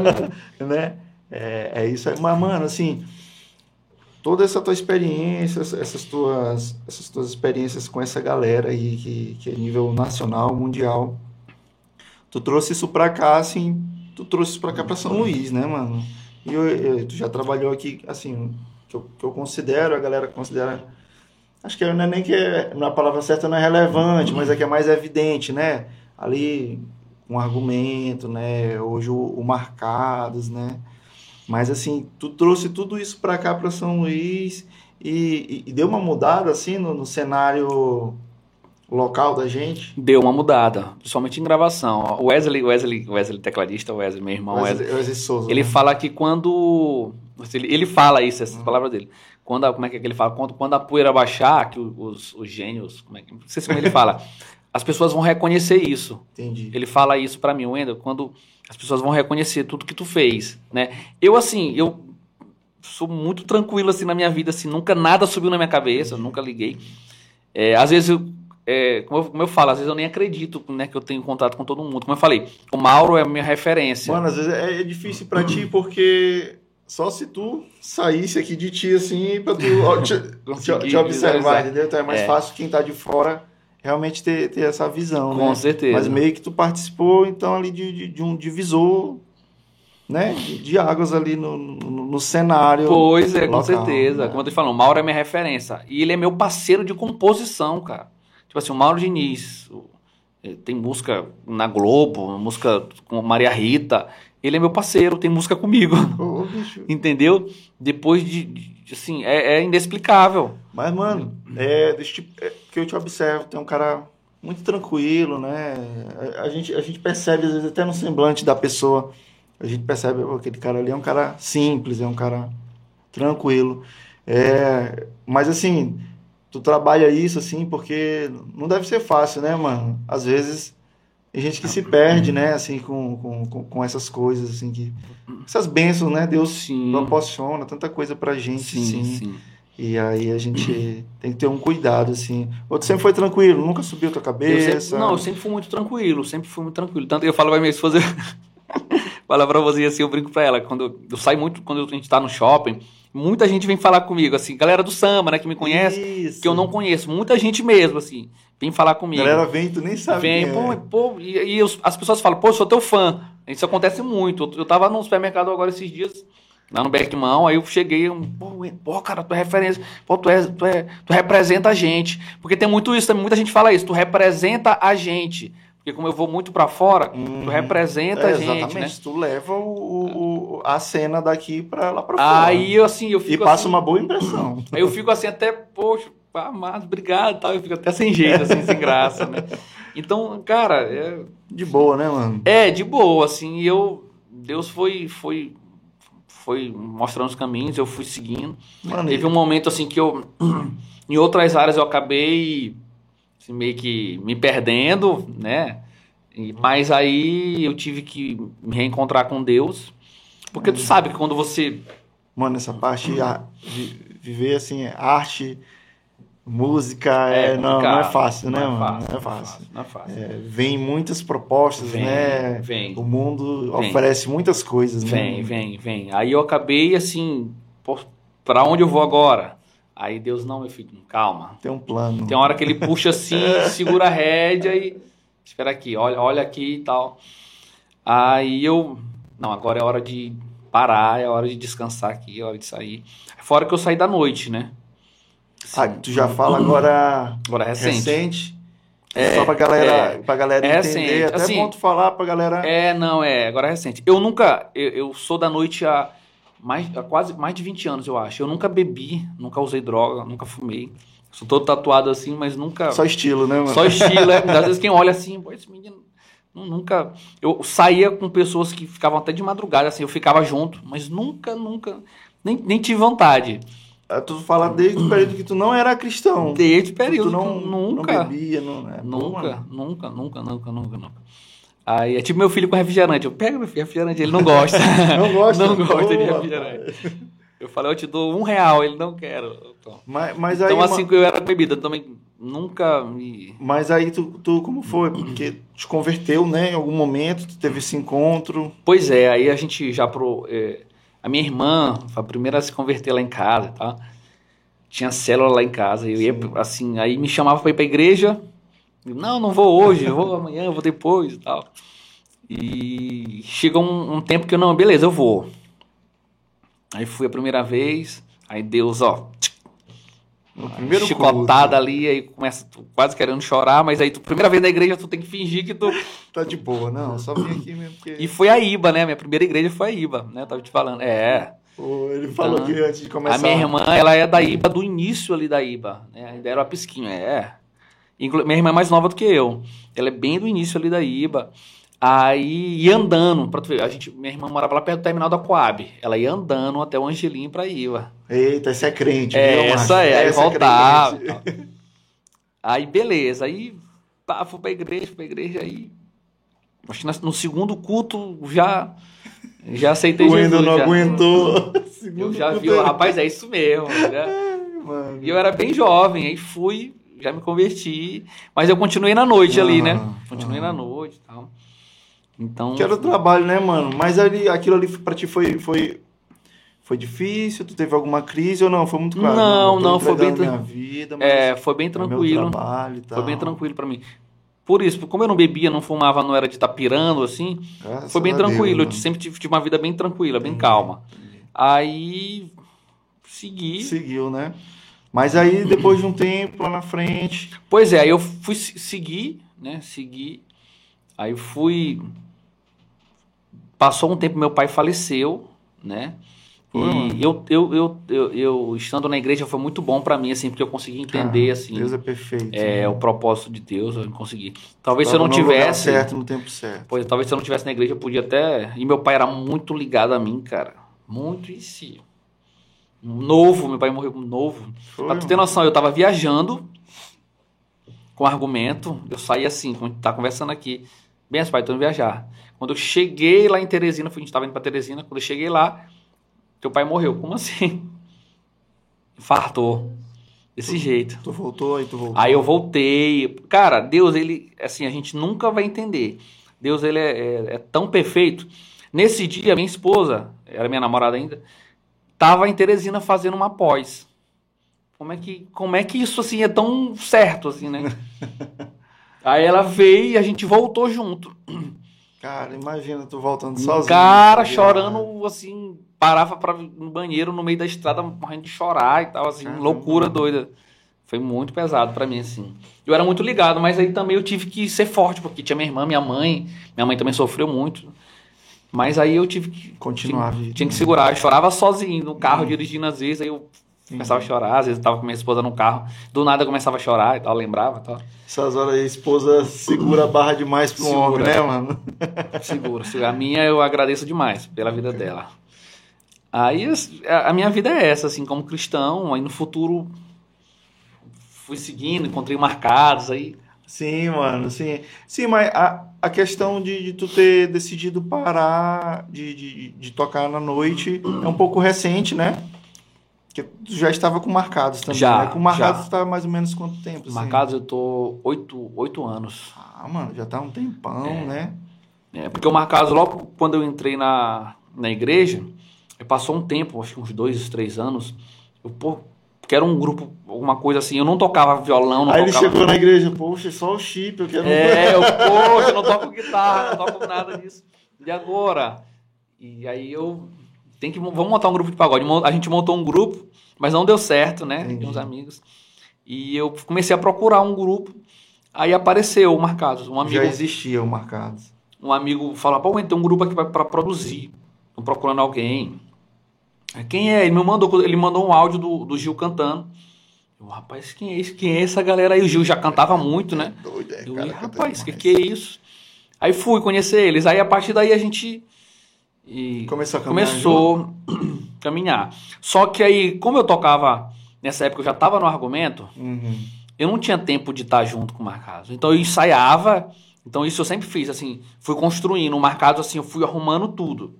né? É, é isso aí. Mas, mano, assim, toda essa tua experiência, essas tuas, essas tuas experiências com essa galera aí que, que é nível nacional, mundial, tu trouxe isso pra cá, assim, tu trouxe isso pra cá pra São Luís, né, mano? E eu- eu- tu já trabalhou aqui, assim, que eu, que eu considero, a galera considera. Acho que não é nem que é, na palavra certa não é relevante, mas é que é mais evidente, né? Ali, com argumento, né? Hoje o, o marcados, né? Mas assim, tu trouxe tudo isso pra cá, pra São Luís, E, e- e deu uma mudada assim no, no cenário local da gente. Deu uma mudada, principalmente em gravação. O Wesley, Wesley, Wesley tecladista, Wesley, meu irmão Wesley, Wesley, Wesley Souza. ele né? fala que quando ele, fala isso, essas palavras dele. Quando a, como é que ele fala? Quando, quando a poeira baixar, que os, os gênios, como é que, não sei se como ele fala, as pessoas vão reconhecer isso. Entendi. Ele fala isso pra mim, Wendel, quando as pessoas vão reconhecer tudo que tu fez, né? Eu assim, eu sou muito tranquilo assim na minha vida, assim, nunca nada subiu na minha cabeça, nunca liguei. É, às vezes eu, é, como, eu, como eu falo, às vezes eu nem acredito, né, que eu tenho contato com todo mundo. Como eu falei, o Mauro é a minha referência. Mano, às vezes é, é difícil pra ti porque só se tu saísse aqui de ti assim pra tu te, te, te observar, entendeu? Então é mais É. fácil quem tá de fora realmente ter, ter essa visão, com né? certeza. Mas meio que tu participou, então, ali de, de, de um divisor, né? De, águas ali no, no, no cenário. Pois é, com local, certeza. né? Como eu tô falando, o Mauro é minha referência. E ele é meu parceiro de composição, cara. Tipo assim, o Mauro Diniz. eh, Tem música na Globo, música com Maria Rita. Ele é meu parceiro, tem música comigo. Ô. Entendeu? Depois de. de- assim, é, é inexplicável. Mas, mano, é, deixa eu te- é, que eu te observo, tem um cara muito tranquilo, né? A, a gente, a gente percebe, às vezes, até no semblante da pessoa, a gente percebe, "Pô, aquele cara ali é um cara simples, é um cara tranquilo. É, mas, assim, tu trabalha isso, assim, porque não deve ser fácil, né, mano? Às vezes, tem gente que se perde, né, assim, com, com, com, essas coisas, assim, que... Essas bênçãos, né? Deus Sim. proporciona tanta coisa pra gente, Sim, assim. sim. E aí a gente tem que ter um cuidado, assim. Outro sempre foi tranquilo, nunca subiu tua Eu cabeça. sempre- não, eu sempre fui muito tranquilo, sempre fui muito tranquilo. Tanto que eu falo pra minha esposa, fala pra você assim, eu brinco pra ela, quando eu, eu saio muito, quando a gente tá no shopping, muita gente vem falar comigo, assim, galera do samba, né, que me conhece, Isso. que eu não conheço, muita gente mesmo, assim, vem falar comigo. galera vem, tu nem sabe Vem, quem pô, é. pô, e, e as pessoas falam, pô, sou teu fã. Isso acontece muito. Eu, eu tava no supermercado agora esses dias, lá no Beckmão, aí eu cheguei, um, pô, pô, cara, tu é referência, pô, tu, é, tu, é, tu representa a gente. Porque tem muito isso também, muita gente fala isso, tu representa a gente. Porque como eu vou muito pra fora, Uhum. tu representa É, a gente, exatamente, né? tu leva o, o- a cena daqui pra lá pra fora. Aí assim, eu e fico passa assim, uma boa impressão. Aí eu fico assim até, poxa, ah, mas obrigado, tal, eu fico até sem jeito, assim, sem graça, né? Então, cara, é, De boa, né, mano? É, de boa, assim, e eu. Deus foi, foi, foi mostrando os caminhos, eu fui seguindo. Mano, Teve um momento, assim, que eu. Em outras áreas eu acabei assim, meio que me perdendo, né? E- Mas aí eu tive que me reencontrar com Deus. Porque tu sabe que quando você. mano, essa parte a- de viver assim, é arte, música, é, não, não é fácil, né, não é mano? fácil, não é fácil. Não é fácil. É, vem muitas propostas, Vem, né? vem. O mundo Vem. oferece muitas coisas, né? Vem, vem, vem. Aí eu acabei assim, pô, pra onde eu vou agora? Aí Deus, não, meu filho, calma. Tem um plano. Tem uma hora que ele puxa assim, segura a rédea e. Espera aqui, olha, olha aqui e tal. Aí eu. Não, agora é hora de parar, é hora de descansar aqui, é hora de sair. Fora que eu saí da noite, né? Ah, tu já fala agora Agora é recente. recente. Só pra galera, é. pra galera É entender. recente. Até Assim, bom tu falar pra galera. É, não, é, agora é recente. Eu nunca. Eu, eu sou da noite há, mais, há quase mais de 20 anos, eu acho. Eu nunca bebi, nunca usei droga, nunca fumei. Sou todo tatuado assim, mas nunca. Só estilo, né, mano? Só estilo, é. Às vezes quem olha assim, pô, esse menino. nu- Nunca. Eu saía com pessoas que ficavam até de madrugada, assim, eu ficava junto, mas nunca, nunca. Nem, nem tive vontade. Ah, Tu fala desde o período que tu não era cristão. Desde o Tu período. não, nunca. não bebia, não, né? Nunca, nunca, nunca, nunca, nunca, nunca. Aí é tipo meu filho com refrigerante. Eu pego meu filho refrigerante, ele não gosta. Não gosta? não gosta de refrigerante. Eu falei, eu te dou um real, ele não quer. Eu tomo. Mas, mas Então, assim, que eu era bebida, também nunca me. mas aí tu, tu, como foi? Porque te converteu, né? Em algum momento, tu teve esse encontro. Pois é, aí a gente já pro. é, a minha irmã, foi a primeira a se converter lá em casa e tal. Tinha célula lá em casa. Eu ia, Sim. assim, aí me chamava pra ir pra igreja. Não, não vou hoje, eu vou amanhã, eu vou depois e tal. E chega um, um tempo que eu, não, beleza, eu vou. Aí fui a primeira vez, aí Deus, ó, primeiro chicotada ali, aí começa tu quase querendo chorar, mas aí tu, primeira vez na igreja, tu tem que fingir que tu. Tá de boa, não. Só vim aqui mesmo porque. E foi a IBA, né? Minha primeira igreja foi a IBA, né? Eu tava te falando. É. Pô, ele falou Então, que antes de começar. A minha irmã, ela é da IBA, do início ali da IBA. Né? Ainda era uma pisquinha, é. Inclu- Minha irmã é mais nova do que eu. Ela é bem do início ali da IBA. Aí ia andando, pra tu ver, a gente, minha irmã morava lá perto do terminal da Coab. Ela ia andando até o Angelim pra IBA. Eita, esse é crente, É, viu, essa é, aí Essa voltava. crente. e tal. Aí beleza, aí pá, fui pra igreja, fui pra igreja, aí. Acho que no segundo culto já. Já aceitei O Jesus. Não já. aguentou. Eu já vi, rapaz, é isso mesmo. já- mano. E eu era bem jovem, aí fui, já me converti, mas eu continuei na noite ali, né? Continuei na noite e tal. Então. Que era o trabalho, né, mano? Mas ali, aquilo ali pra ti foi, foi, foi difícil? Tu teve alguma crise ou não? Foi muito claro. Não, tô não, foi bem minha vida, mas É, foi bem é meu tranquilo. trabalho e tal. Foi bem tranquilo pra mim. Por isso, como eu não bebia, não fumava, não era de estar pirando assim, Graças foi bem a Deus, tranquilo. eu sempre tive, tive uma vida bem tranquila, bem Entendi, calma. Aí segui. Seguiu, né? Mas aí, depois de um tempo, lá na frente... Pois é, aí eu fui se- seguir, né? Segui. Aí fui. Passou um tempo, meu pai faleceu, né? E eu, eu, eu, eu, estando na igreja foi muito bom pra mim, assim, porque eu consegui entender, Cara, assim, Deus é perfeito. é, né? o propósito de Deus, eu consegui. Talvez se eu não tivesse. certo, no tempo certo. Pois, talvez se eu não tivesse na igreja, eu podia até. E meu pai era muito ligado a mim, cara. Muito em si. Novo, meu pai morreu novo. Foi, Pra tu ter noção, eu tava viajando com argumento, eu saí assim, como a gente tá conversando aqui. Bem, pai, tô indo viajar. Quando eu cheguei lá em Teresina, a gente tava indo pra Teresina, quando eu cheguei lá, teu pai morreu. Como assim? Infartou. Desse jeito. Tu voltou, aí tu voltou. Aí eu voltei. Cara, Deus, ele, assim, a gente nunca vai entender. Deus, ele é, é- é tão perfeito. Nesse dia, minha esposa, era minha namorada ainda, tava em Teresina fazendo uma pós. Como é que, como é que isso, assim, é tão certo, assim, né? Aí ela veio e a gente voltou junto. Cara, imagina tu voltando sozinho. Cara, chorando, assim, parava ir no banheiro no meio da estrada, morrendo de chorar e tal, assim, Caramba. loucura doida. Foi muito pesado pra mim, assim. Eu era muito ligado, mas aí também eu tive que ser forte, porque tinha minha irmã, minha mãe, minha mãe também sofreu muito. Mas aí eu tive que. Continuar tinha, tinha que segurar. Eu chorava sozinho no carro, dirigindo às vezes, aí eu Sim. começava a chorar, às vezes eu tava com minha esposa no carro, do nada eu começava a chorar e tal, lembrava e tal. Essas horas aí, a esposa segura a barra demais pro Segura. homem, né, mano? Seguro, seguro. A minha eu agradeço demais pela vida dela. Aí a, a minha vida é essa, assim, como cristão. Aí no futuro fui seguindo, encontrei marcados aí. Sim, mano, sim. Sim, mas a, a questão de, de tu ter decidido parar de, de, de tocar na noite é um pouco recente, né? Porque tu já estava com marcados também, Já, né? Com marcados já. tu tá mais ou menos quanto tempo, assim? Marcados eu tô oito, oito anos. Ah, mano, já tá um tempão, né? É, porque o Marcados, logo quando eu entrei na, na igreja, passou um tempo, acho que uns dois, três anos, eu, pô, quero um grupo, alguma coisa assim, eu não tocava violão, não Aí ele tocava... chegou na igreja, poxa, só o chip, eu quero... É, eu, poxa, eu não toco guitarra, não toco nada disso. E agora? E aí eu. Tem que, vamos montar um grupo de pagode. A gente montou um grupo, mas não deu certo, né? Entendi. Tem uns amigos. E eu comecei a procurar um grupo. Aí apareceu o Marcados. Um amigo, Já existia o marcados. um amigo falou: pô, tem um grupo aqui para produzir. Estão procurando alguém. Quem é? Ele me mandou, ele mandou um áudio do, do Gil cantando. Eu, rapaz, quem é isso? Quem é essa galera aí? O Gil já cantava muito, né? Doido, é, cara, "Ih, canta rapaz, que demais." que é isso? Aí fui conhecer eles. Aí a partir daí a gente e Começou a caminhar começou a caminhar. Só que aí, como eu tocava nessa época, eu já estava no argumento, Uhum. eu não tinha tempo de estar junto com o Marcados. Então eu ensaiava. Então isso eu sempre fiz, assim, fui construindo. O Marcados, assim, eu fui arrumando tudo.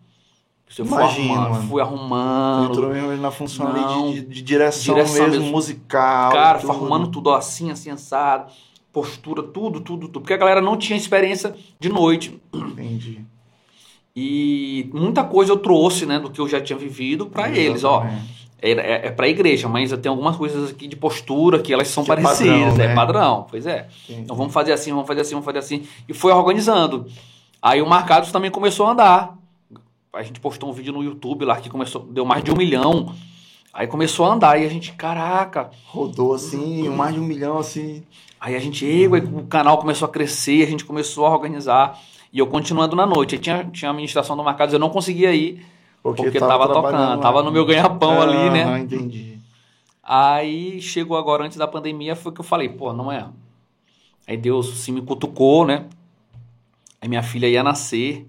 Eu fui arrumando, fui arrumando. Entrou mesmo na função Não. ali de, de direção, Direção mesmo, mesmo. musical. Cara, tudo. arrumando tudo, assim, assim, assado, postura, tudo, tudo, tudo. Porque a galera não tinha experiência de noite. Entendi. E muita coisa eu trouxe, né, do que eu já tinha vivido pra eles, ó. É, é, é pra igreja, mas tem algumas coisas aqui de postura que elas são Que é parecidas, padrão, né? é padrão, pois é. Entendi. Então vamos fazer assim, vamos fazer assim, vamos fazer assim. E foi organizando. Aí o Marcados também começou a andar. A gente postou um vídeo no YouTube lá que começou, deu mais de um milhão. Aí começou a andar e a gente, caraca. Rodou assim, mais de um milhão assim. Aí a gente, "Ei, ué", o canal começou a crescer, a gente começou a organizar. E eu continuando na noite. Aí tinha, tinha a administração do Marcados, eu não conseguia ir, Porque, tava, tocando, trabalhando lá. tava no meu ganha-pão ali, né? Ah, entendi. Aí chegou agora, antes da pandemia, foi que eu falei, pô, não é. Aí Deus se me cutucou, né? Aí minha filha ia nascer.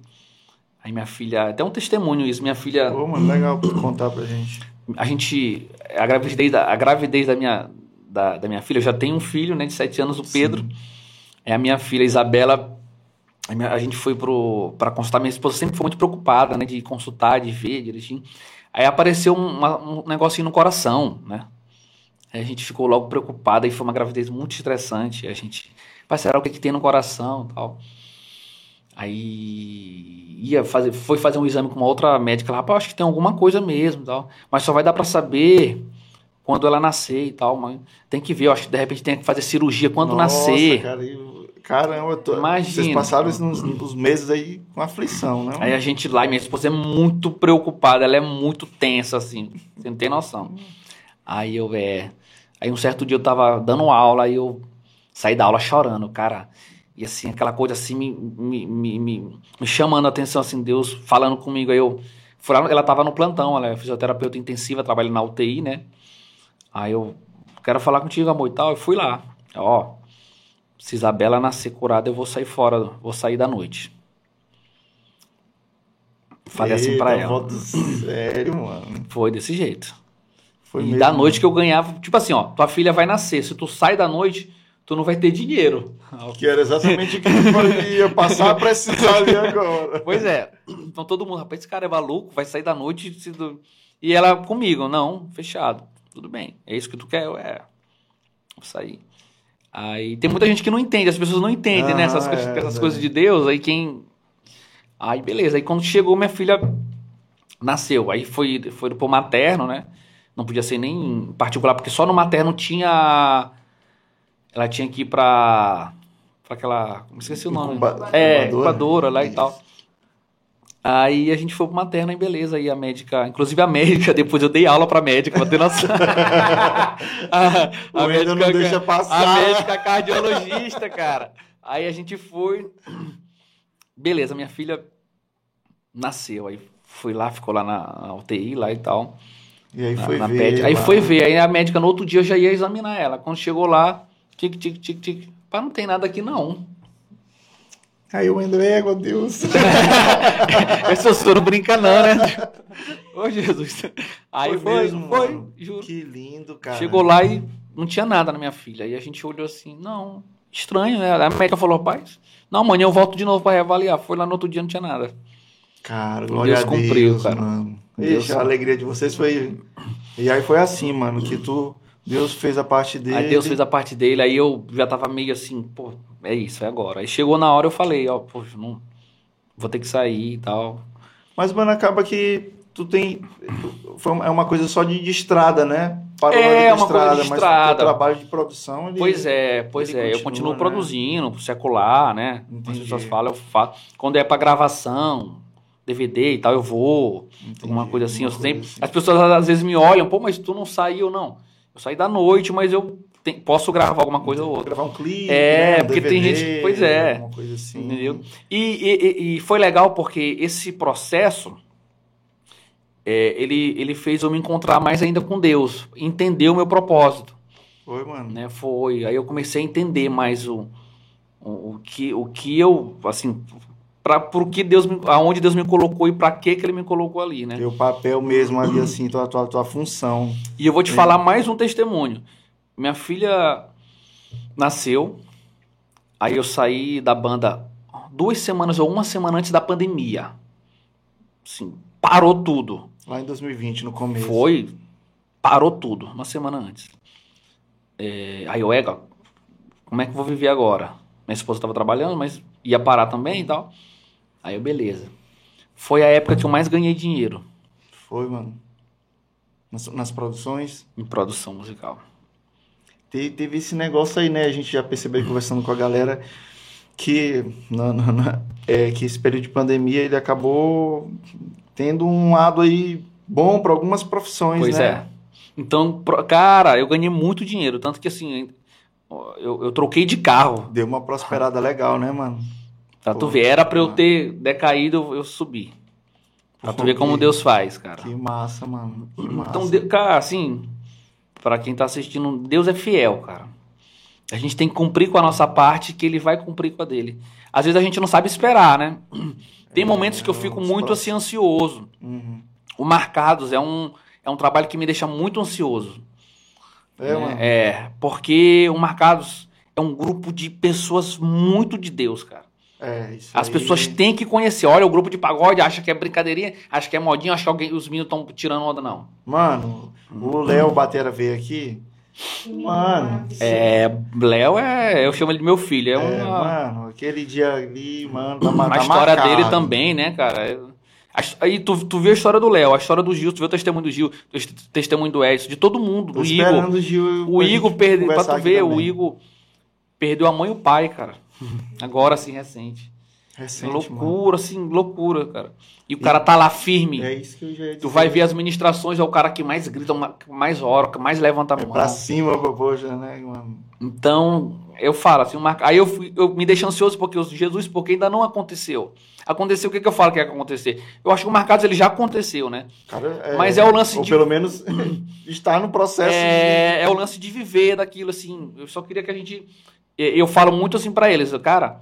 Aí minha filha, até um testemunho isso, minha filha, Pô, mano, legal pra contar pra gente. a gente, a gravidez da, a gravidez da minha, da, da minha filha, eu já tenho um filho, né, de 7 anos, o Pedro. É a minha filha, a Isabela, a, minha- a gente foi pro, pra consultar, minha esposa sempre foi muito preocupada, né, de consultar, de ver direitinho. Aí apareceu um, uma- um negocinho no coração, né? Aí a gente ficou logo preocupada e foi uma gravidez muito estressante. A gente, mas será o que, que tem no coração e tal? Aí ia fazer, foi fazer um exame com uma outra médica lá, rapaz, acho que tem alguma coisa mesmo tal. Mas só vai dar pra saber quando ela nascer e tal. Mas tem que ver, eu acho que de repente tem que fazer cirurgia quando Nossa, nascer. Cara, eu- caramba, eu tô... Imagina. vocês passaram isso nos, nos meses aí com aflição, né? Aí a gente lá, e minha esposa é muito preocupada, ela é muito tensa, assim, você não tem noção. Aí eu, é. Aí um certo dia eu tava dando aula, aí eu saí da aula chorando, cara. E assim, aquela coisa assim me, me, me, me, chamando a atenção, assim, Deus falando comigo. Aí eu. fui lá, ela tava no plantão, ela é fisioterapeuta intensiva, trabalha na UTI, né? Aí eu quero falar contigo, amor e tal. Eu fui lá. Ó, se Isabela nascer curada, eu vou sair fora, vou sair da noite. Falei assim pra ela. Sério, mano. Foi desse jeito. Foi e da noite que eu ganhava, tipo assim, ó, tua filha vai nascer, se tu sai da noite, tu não vai ter dinheiro. Que era exatamente o que eu ia passar a precisar ali agora. Pois é. Então todo mundo, rapaz, esse cara é maluco, vai sair da noite. se tu- E ela comigo, não, fechado. Tudo bem. É isso que tu quer? Eu, É. Vou sair. Aí tem muita gente que não entende, as pessoas não entendem, né? Ah, Essas, coisas, é, essas é. coisas de Deus, aí quem. Aí beleza. Aí quando chegou, minha filha nasceu. Aí foi, foi pro materno, né? Não podia ser nem em particular, porque só no materno tinha. Ela tinha que ir pra. pra aquela. Como esqueci o nome? Incuba- É, incubadora. incubadora lá e Isso. tal. Aí a gente foi pro materno e beleza. Aí a médica, inclusive a médica, depois eu dei aula pra médica, pra ter noção. a, O Wendel não deixa passar. A médica cardiologista, cara. Aí a gente foi. Beleza, minha filha nasceu. Aí fui lá, ficou lá na, UTI lá e tal. E aí na- foi na ver. Aí foi ver. Aí a médica no outro dia já ia examinar ela. Quando chegou lá, tic, tic, tic, tic. Pá, não tem nada aqui não. Aí o Wendel, é, meu Deus. Esse senhor não brinca não, né? Ô, Jesus. Aí foi, mesmo, foi, mano. juro. Que lindo, cara. Chegou lá e não tinha nada na minha filha. Aí a gente olhou assim, não, estranho, né? A médica falou, rapaz, não, amanhã eu volto de novo pra reavaliar. Foi lá no outro dia, não tinha nada. Cara, E glória Deus a Deus, cumpriu, cara. mano. Deus Ixi, a alegria de vocês foi... E aí foi assim, mano, que tu... Deus fez a parte dele. Aí Deus fez a parte dele, aí eu já tava meio assim, pô, é isso, é agora. Aí chegou na hora eu falei, ó, poxa, não vou ter que sair e tal. Mas, mano, acaba que tu tem... É uma coisa só de, de estrada, né? Parou É, de uma coisa de mas o estrada. trabalho de produção... Ele... Pois é, pois é, eu continua, continuo né? produzindo, secular, né? As Entendi. pessoas falam, eu faço. Quando é pra gravação, DVD e tal, eu vou. Entendi, Alguma coisa assim. Eu sempre, assim. As pessoas às vezes me olham, pô, mas tu não saiu, não. Eu saí da noite, mas eu te- posso gravar alguma coisa ou outra. Gravar um clipe, É, né, um porque tem DVD, gente- pois é. Alguma coisa assim. Entendeu? E, e- e- e foi legal porque esse processo é, ele, ele fez eu me encontrar mais ainda com Deus, entender o meu propósito Foi, mano. né? Foi. Aí eu comecei a entender mais o, o, o que, o que eu, assim, para por que Deus me, aonde Deus me colocou e para que que ele me colocou ali, né? Teu papel mesmo ali, assim, tua, tua, tua função. E eu vou te falar mais um testemunho. Minha filha nasceu, aí eu saí da banda duas semanas ou uma semana antes da pandemia. Assim, parou tudo. Lá em 2020, no começo. Foi, parou tudo, uma semana antes. É, aí eu, ega, como é que eu vou viver agora? Minha esposa estava trabalhando, mas ia parar também e tal. Aí eu, beleza. Foi a época que eu mais ganhei dinheiro Foi, mano. Nas, nas produções. em produção musical. Te- teve esse negócio aí, né? A gente já percebeu conversando com a galera que, é, que esse período de pandemia ele acabou tendo um lado aí bom para algumas profissões, Pois né? é. Então, cara, eu ganhei muito dinheiro. Tanto que assim, eu, eu troquei de carro. Deu uma prosperada legal, né, mano? Pra tu ver, era pra eu ter decaído, eu, subi. Pra tu ver como Deus faz, cara. Que massa, mano. Que massa. Então, de- cara, assim, pra quem tá assistindo, Deus é fiel, cara. A gente tem que cumprir com a nossa parte, que ele vai cumprir com a dele. Às vezes a gente não sabe esperar, né? Tem É, momentos que eu fico os muito assim ansioso. Uhum. O Marcados é um, é um trabalho que me deixa muito ansioso. É, né? mano. É, porque o Marcados é um grupo de pessoas muito de Deus, cara. É, isso As aí. pessoas têm que conhecer. Olha, o grupo de pagode acha que é brincadeirinha, acha que é modinha, acha que alguém, os meninos estão tirando onda, não. Mano, o Léo Batera veio aqui. Mano, É, Léo é. Eu chamo ele de meu filho. É, É, uma, mano, aquele dia ali, mano, tá, uma tá história marcado. dele também, né, cara? A- Aí tu, tu viu a história do Léo, a história do Gil, tu viu o testemunho do Gil, o tes- testemunho do Edson, de todo mundo, do Igor. o Gil. O Igor perdeu, pra tu ver, o também. Igor perdeu a mãe e o pai, cara. Agora, assim, recente. Recente, loucura, assim, loucura, cara. E o cara tá lá firme. mano. É isso que eu já ia dizer. Tu vai ver as ministrações, é o cara que mais grita, que mais ora, que mais levanta a É mão. pra cima, poxa, né, mano? Então, eu falo assim, uma- aí eu, fui- eu me deixo ansioso porque eu, Jesus, porque ainda não aconteceu. Aconteceu, o que, que eu falo que ia acontecer? Eu acho que o Marcados ele já aconteceu, né? Cara, Mas é o lance ou de- pelo menos está no processo É, é o lance de viver daquilo, assim. Eu só queria que a gente. Eu falo muito assim pra eles, cara.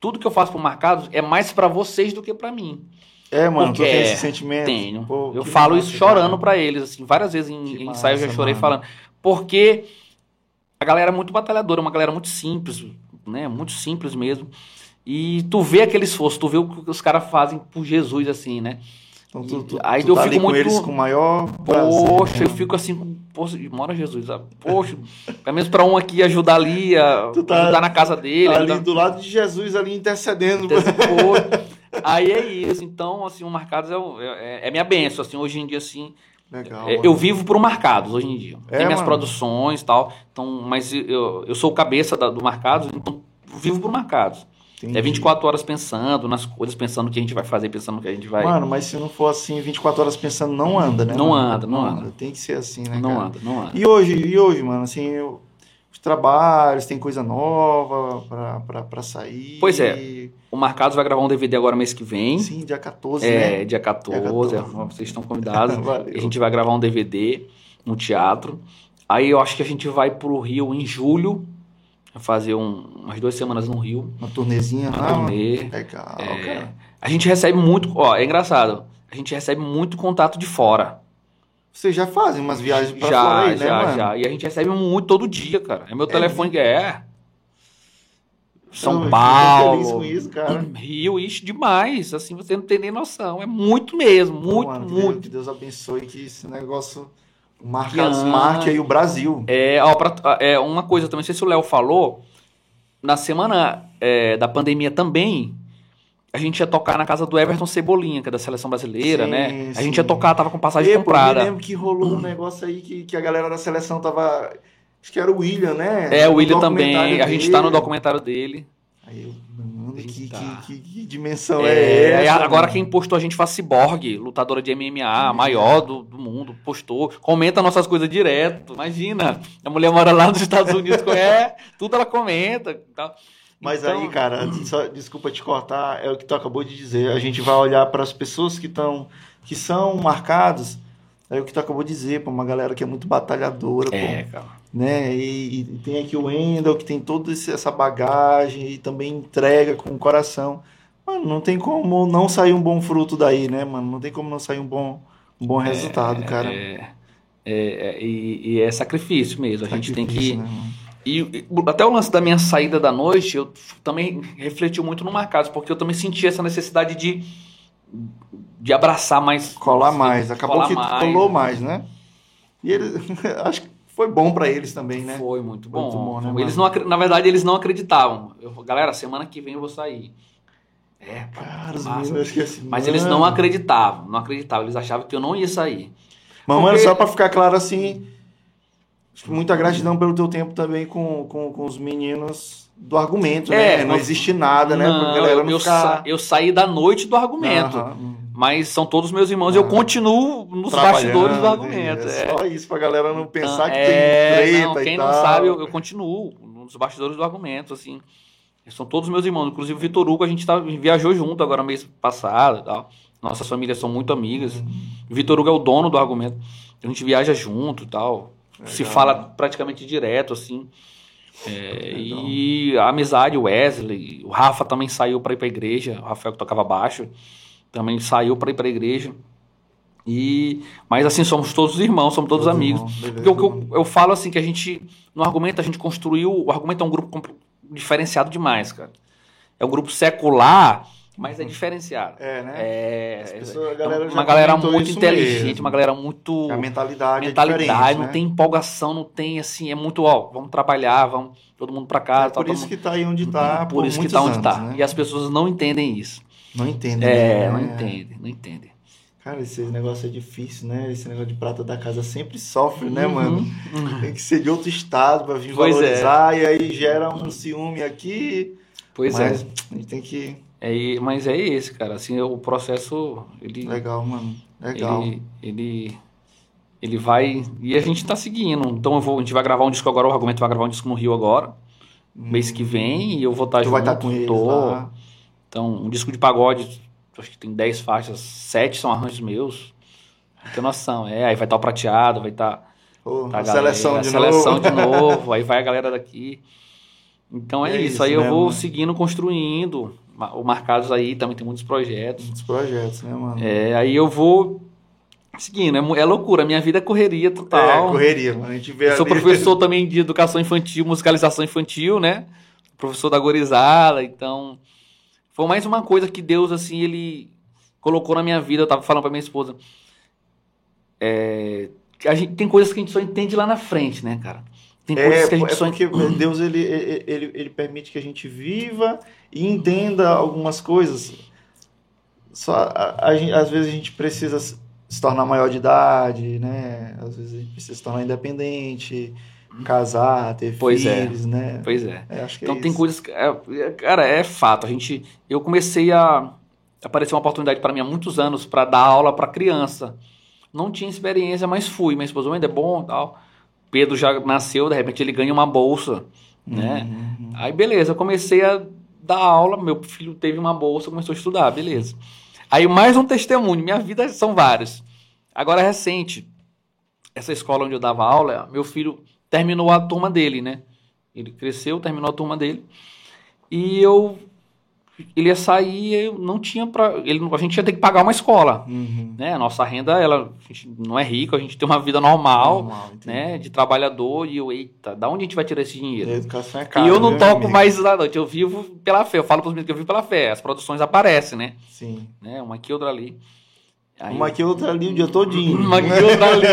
Tudo que eu faço pro Marcados é mais pra vocês do que pra mim. É, mano, tu Porque tem é, esse sentimento. Tenho. Pô, eu falo massa, isso chorando pra eles, assim, várias vezes em, Que em ensaio eu já massa, chorei mano. falando. Porque a galera é muito batalhadora, uma galera muito simples, né? Muito simples mesmo. E tu vê aquele esforço, tu vê o que os caras fazem por Jesus, assim, né? Então, tu, tu, Aí tu eu tá fico ali com muito- eles com maior prazer. Poxa, né, eu fico assim, com- poxa, mora Jesus, sabe? Poxa, pelo menos pra um aqui ajudar ali, a, tá- ajudar na casa dele. ali ajudar- do lado de Jesus, ali intercedendo. Aí é isso, então, assim, o Marcados é, o- é, é minha benção, assim, hoje em dia, assim, Legal. é, mano. eu vivo por Marcados hoje em dia. É, Tem minhas mano? produções e tal, então, mas eu, eu sou o cabeça da- do Marcados, então vivo por Marcados. Entendi. É 24 horas pensando nas coisas, pensando no que a gente vai fazer, pensando no que a gente vai... Mano, mas se não for assim, 24 horas pensando, não anda, né? Não mano? anda, não anda. Tem que ser assim, né, não cara? anda, não anda. E hoje, e hoje, mano, assim, eu- os trabalhos, tem coisa nova pra, pra, pra sair. Pois é. O Marcados vai gravar um DVD agora mês que vem. Sim, dia 14, É, né? dia 14, Dia 14. é, vocês estão convidados. A gente vai gravar um DVD no teatro. Aí eu acho que a gente vai pro Rio em julho, fazer um- umas duas semanas no Rio, Uma turnezinha uma lá. turnê. Legal, É, cara. A gente recebe muito, ó, é engraçado, a gente recebe muito contato de fora. Vocês já fazem umas viagens pra já, fora aí, já, né, mano? já. E a gente recebe muito todo dia, cara. É meu telefone que é. São Eu Paulo. feliz isso, cara. Rio, isso demais. Assim, você não tem nem noção. É muito mesmo, muito, Mano, que muito. Deus, que Deus abençoe que esse negócio Que ande. marque aí o Brasil. É, ó, pra- é, uma coisa também, não sei se o Léo falou, na semana é, da pandemia também, a gente ia tocar na casa do Everton Cebolinha, que é da seleção brasileira, Sim, né? A sim. gente ia tocar, tava com passagem comprada. Eu lembro que rolou um negócio aí que, que a galera da seleção tava. Acho que era o William, né? É, o William também, a gente tá no documentário dele. Aí eu, que, Tá. que, que, que dimensão é, É, essa? agora quem postou a gente a Cyborg, lutadora de MMA, a maior do, do mundo, postou, comenta nossas coisas direto. Imagina, a mulher mora lá nos Estados Unidos, é, tudo ela comenta. tal. Mas Então, aí, cara, só, desculpa te cortar, é o que tu acabou de dizer. A gente vai olhar para as pessoas que estão que são marcados. É o que tu acabou de dizer, para uma galera que é muito batalhadora, pô. É, cara. Né? E, e tem aqui o Wendel, que tem toda essa bagagem e também entrega com o coração. Mano, não tem como não sair um bom fruto daí, né, mano? Não tem como não sair um bom, um bom resultado, cara. É, é, é, e, e é sacrifício mesmo. A gente tem que. Sacrifício, né? E, e até o lance da minha saída da noite, eu também refleti muito no Marcados, porque eu também senti essa necessidade de, de abraçar mais. Colar mais. Acabou colar que mais. colou mais, né? E ele, acho que foi bom pra eles também, né? Foi muito bom. Muito bom, né, eles mano? não, na verdade, eles não acreditavam. Eu, galera, semana que vem eu vou sair. É, Cara, meninos, eu esqueci. Mas eles não acreditavam, não acreditavam. Eles achavam que eu não ia sair. Mas, mano, Porque- só pra ficar claro assim, muita gratidão pelo teu tempo também com, com, com os meninos do argumento, É, né? Não existe nada, né? Não, galera eu, não eu ficar... sa- eu saí da noite do argumento. Aham. Mas são todos meus irmãos e Ah. eu continuo nos bastidores do argumento. É É. só isso pra galera não pensar que É, tem treta não, quem não sabe, eu, eu continuo nos bastidores do argumento, assim. São todos meus irmãos, inclusive o Vitor Hugo, a gente tá, viajou junto agora mês passado e tal. Nossas famílias são muito amigas. Vitor Hugo é o dono do argumento. A gente viaja junto e tal. Se Legal. fala praticamente direto, assim. É, e a amizade, o Wesley, o Rafa também saiu para ir para a igreja. O Rafael que tocava baixo também saiu para ir para a igreja. E, mas assim, somos todos irmãos, somos todos, Todos amigos. irmãos, beleza, Porque o que eu, eu falo assim, que a gente, no argumento, a gente construiu. O argumento é um grupo diferenciado demais, cara. É um grupo secular, mas é diferenciado. É, né? É, As pessoas- a galera é já uma galera muito isso inteligente, mesmo. uma galera muito A mentalidade, mentalidade, é não né? tem empolgação, não tem assim, é muito, ó, vamos trabalhar, vamos todo mundo pra casa, É tal, por isso todo que tá aí onde tá mundo- por, por isso que muitos tá onde anos, tá. né? E as pessoas não entendem isso. Não entendem. É, né? não entendem, não entendem. Cara, esse negócio é difícil, né? Esse negócio de prata da casa sempre sofre, né, Uhum, mano? uhum. Tem que ser de outro estado pra vir Pois é. valorizar e aí gera um ciúme aqui. Pois mas é. a gente tem que. É. Mas é esse, cara. Assim, o processo, ele, Legal, mano. Legal. ele, ele, ele vai. E a gente tá seguindo. Então eu vou, a gente vai gravar um disco agora, o argumento vai gravar um disco no Rio agora, mês que vem, e eu vou estar tu junto. vai estar com eles lá. Então, um disco de pagode, acho que tem 10 faixas, 7 são arranjos meus. Não tem noção. É, aí vai estar o prateado, vai estar tá a a galera- seleção a de seleção novo. de novo, aí vai a galera daqui. Então é, É isso, isso, aí eu né, vou mano? seguindo, construindo. O Marcados aí também tem muitos projetos. Muitos projetos, né, mano? É, aí eu vou seguindo, é, é loucura, minha vida é correria total. É, correria, mano. A gente vê Eu sou ali- professor também de educação infantil, musicalização infantil, né? Professor da gorizada, então foi mais uma coisa que Deus assim ele colocou na minha vida. Eu tava falando pra minha esposa, é, que a gente tem coisas que a gente só entende lá na frente, né, cara? Tem coisas É, que a gente é porque Deus ele, ele, ele, permite que a gente viva e entenda algumas coisas. Só a, a gente- às vezes a gente precisa se tornar maior de idade, né? Às vezes a gente precisa se tornar independente, casar, ter Pois é. filhos, né? Pois é. É, Então é tem isso. coisas que. é- é- cara, é fato. A gente. Eu comecei a. Apareceu uma oportunidade para mim há muitos anos para dar aula para criança. Não tinha experiência, mas fui. Minha esposa ainda é bom e tal. Pedro já nasceu, de repente ele ganha uma bolsa, né? Uhum. Aí beleza, eu comecei a dar aula, meu filho teve uma bolsa, começou a estudar, beleza. Aí mais um testemunho, minha vida são vários. Agora é recente, essa escola onde eu dava aula, meu filho terminou a turma dele, né? Ele cresceu, terminou a turma dele. E eu ele ia sair, eu não tinha para ele a gente ia ter que pagar uma escola, Uhum. né? A nossa renda ela a gente não é rico, a gente tem uma vida normal, Normal, né, de trabalhador e eu, eita, da onde a gente vai tirar esse E dinheiro? a educação é cara. E eu não viu, toco amigo? mais da noite, eu vivo pela fé. Eu falo para os meninos que eu vivo pela fé. As produções aparecem, né? Sim. né? Uma aqui, outra ali. Aí, Uma aqui, outra ali, o dia todinho. uma aqui, outra ali.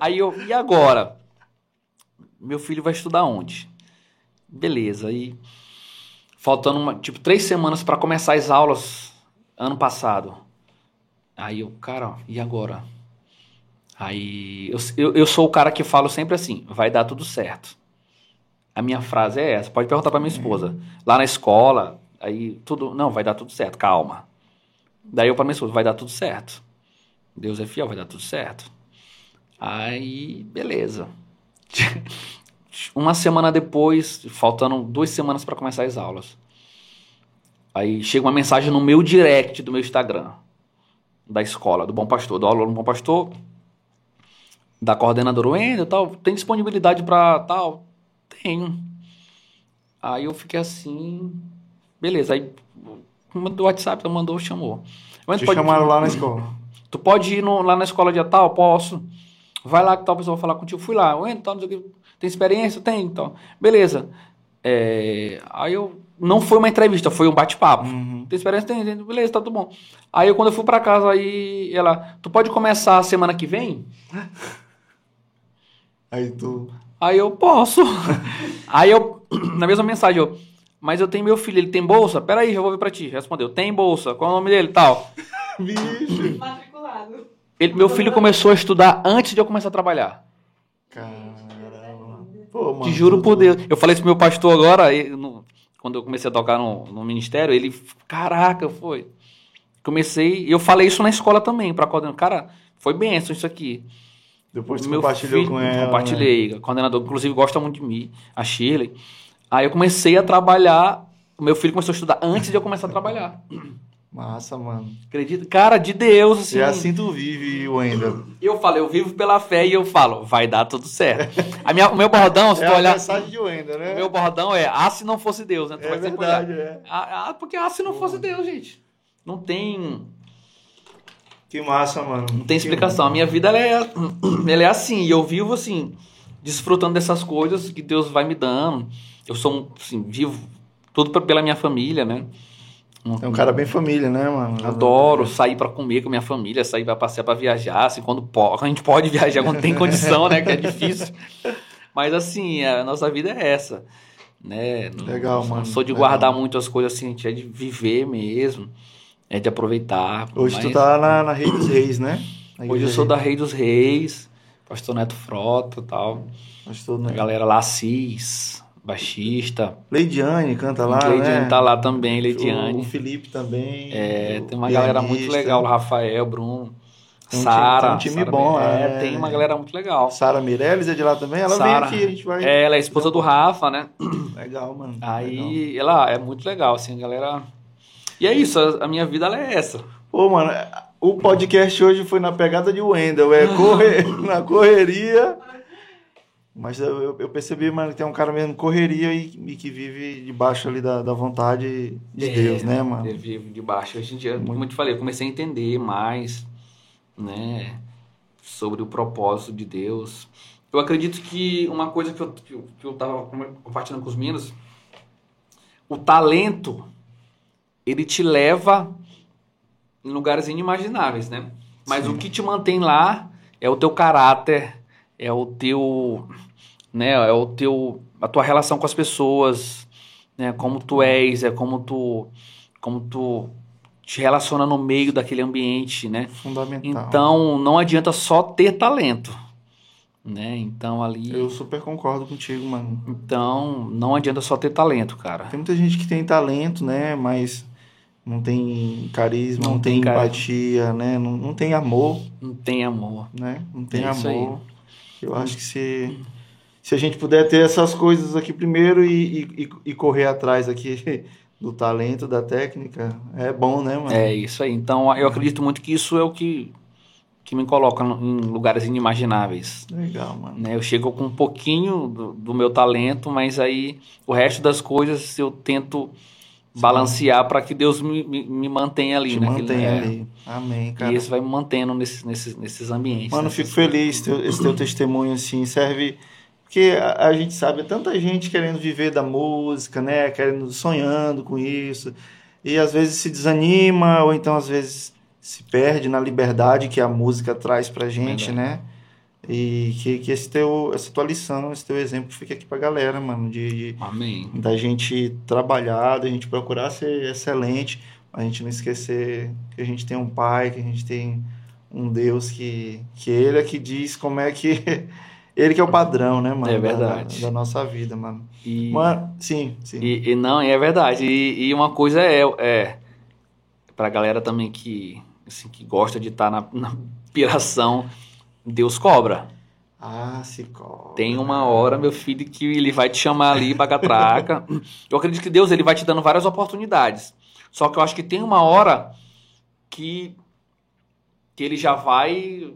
Aí eu, e agora? Meu filho vai estudar onde? Beleza, aí faltando uma, tipo três semanas para começar as aulas ano passado. Aí eu, cara, e agora? Aí eu, eu, eu sou o cara que falo sempre assim: vai dar tudo certo. A minha frase é essa. Pode perguntar para minha esposa. Lá na escola, aí tudo, não, vai dar tudo certo, calma. Daí eu para minha esposa, vai dar tudo certo. Deus é fiel, vai dar tudo certo. Aí, beleza. Uma semana depois, faltando duas semanas para começar as aulas. Aí chega uma mensagem no meu direct do meu Instagram, da escola, do Bom Pastor, do aluno Bom Pastor, da coordenadora Wendel, tal, tem disponibilidade para tal? Tenho. Aí eu fiquei assim, beleza. Aí mandou o WhatsApp, mandou, chamou. Mas Te pode- chamaram lá na escola. Tu pode ir no- lá na escola de tal? Posso. Vai lá que tal pessoa vai falar contigo. Fui lá. Ué, então, não sei o que. Tem experiência? Tem, então. Beleza. É, aí eu. Não foi uma entrevista, foi um bate-papo. Uhum. Tem experiência? Tem, tem. Beleza, tá tudo bom. Aí eu, quando eu fui pra casa, aí ela. Tu pode começar a semana que vem? Aí tu. Aí eu posso. aí eu, na mesma mensagem, eu. Mas eu tenho meu filho, ele tem bolsa? Peraí, já vou ver pra ti. Respondeu, tem bolsa. Qual é o nome dele? Tal. Bicho. Matriculado. Ele, meu filho começou a estudar antes de eu começar a trabalhar. Caramba. Pô, mano. Te juro por Deus. Eu falei isso pro meu pastor agora, e no- quando eu comecei a tocar no, no ministério, ele, caraca, foi. Comecei, e eu falei isso na escola também, pra coordenador. Cara, foi benção isso aqui. Depois tu Meu compartilhou filho- com ela. né? Compartilhei. A coordenadora, inclusive, gosta muito de mim, a Shirley. Aí eu comecei a trabalhar, o meu filho começou a estudar antes de eu começar a trabalhar. Massa, mano. Acredita? Cara, de Deus, assim. E assim tu vive, Wendel. Eu falo, eu vivo pela fé e eu falo, vai dar tudo certo. A minha, o meu bordão, se É tu a olhar. mensagem de Wendel, né? O meu bordão é, ah, se não fosse Deus, né? Tu É vai sempre olhar. verdade, é. Ah, ah, porque ah, se não fosse Deus, gente. Não tem, Que massa, mano. não tem explicação. A minha vida ela é, ela é assim, e eu vivo assim, desfrutando dessas coisas que Deus vai me dando. Eu sou, um, assim, vivo tudo pela minha família, né? É um cara bem família, né, mano? Adoro sair pra comer com a minha família, sair pra passear pra viajar, assim, quando pode. A gente pode viajar quando tem condição, né? Que é difícil. Mas assim, a nossa vida é essa. Né? Não- Legal, não mano, sou de legal. guardar muitas coisas assim, a gente é de viver mesmo, é de aproveitar. Hoje tu tá na, na Rei dos Reis, né? Na Hoje eu sou da Rei dos Reis, Pastor Neto Frota e tal. Pastor, A né? galera lá, Assis, baixista. Leidiane canta lá, Leidiane né? tá lá também, O, o Leidiane. Felipe também. É, o tem uma galera muito pianista. legal, o Rafael, Bruno, Tem um Sara. tem um time Sara bom É, né? tem uma galera muito legal. Sara Meirelles é de lá também? Ela Sara. vem aqui, a gente vai... É, ela é esposa do Rafa, né? Legal, mano. Legal. Aí, ela é muito legal, assim, a galera. E é isso, a a minha vida ela é essa. Pô, mano, o podcast hoje foi na pegada de Wendel, é correr, na correria. Mas eu, eu- percebi, mano, que tem um cara mesmo correria e, e que vive debaixo ali da, da vontade de Deus, né, mano? Eu vivo de baixo. Hoje em dia, Muito. como eu te falei, eu comecei a entender mais, né, sobre o propósito de Deus. Eu acredito que uma coisa que eu, que eu, que eu tava compartilhando com os meninos, o talento, ele te leva em lugares inimagináveis, né? Mas Sim. o que te mantém lá é o teu caráter, é o teu, né, é o teu, a tua relação com as pessoas, né, como tu és, é como tu, como tu te relaciona no meio daquele ambiente, né? Fundamental. Então, não adianta só ter talento, né? Então ali, Eu super concordo contigo, mano. então não adianta só ter talento, cara. Tem muita gente que tem talento, né? Mas não tem carisma, Não não, tem tem carisma. empatia, né? Não, não tem amor, Não tem amor. né? Não tem É isso Eu acho que se, se a gente puder ter essas coisas aqui primeiro e, e, e- e correr atrás aqui do talento, da técnica, é bom, né, mano? É isso aí. Então, eu acredito muito que isso é o que que me coloca em lugares inimagináveis. Legal, mano. né? Eu chego com um pouquinho do, do meu talento, mas aí o resto das coisas eu tento balancear para que Deus me, me, me mantenha ali. Te naquele- mantém é. ali. Amém, cara. E isso vai me mantendo nesses, nesses, nesses ambientes. Mano, né? fico feliz teu, esse teu testemunho, assim, serve... Porque a, a gente sabe, é tanta gente querendo viver da música, né? Querendo, sonhando com isso. E às vezes se desanima, ou então às vezes se perde na liberdade que a música traz pra gente, Verdade. né? E que, que esse teu, essa tua lição, esse teu exemplo fique aqui pra galera, mano, de, de- Amém. da gente trabalhar, da gente procurar ser excelente, a gente não esquecer que a gente tem um pai, que a gente tem um Deus que, que ele é que diz como é que. Ele que é o padrão, né, mano? É da- verdade. Da, nossa vida, mano. E, Mano, sim, sim. e, e não, é verdade. E, e uma coisa é, é pra galera também que, assim, que gosta de estar na, na piração, Deus cobra. Ah, se cobra. Tem uma hora, meu filho, que ele vai te chamar ali pra catraca. Eu acredito que Deus ele vai te dando várias oportunidades. Só que eu acho que tem uma hora que, que ele já vai.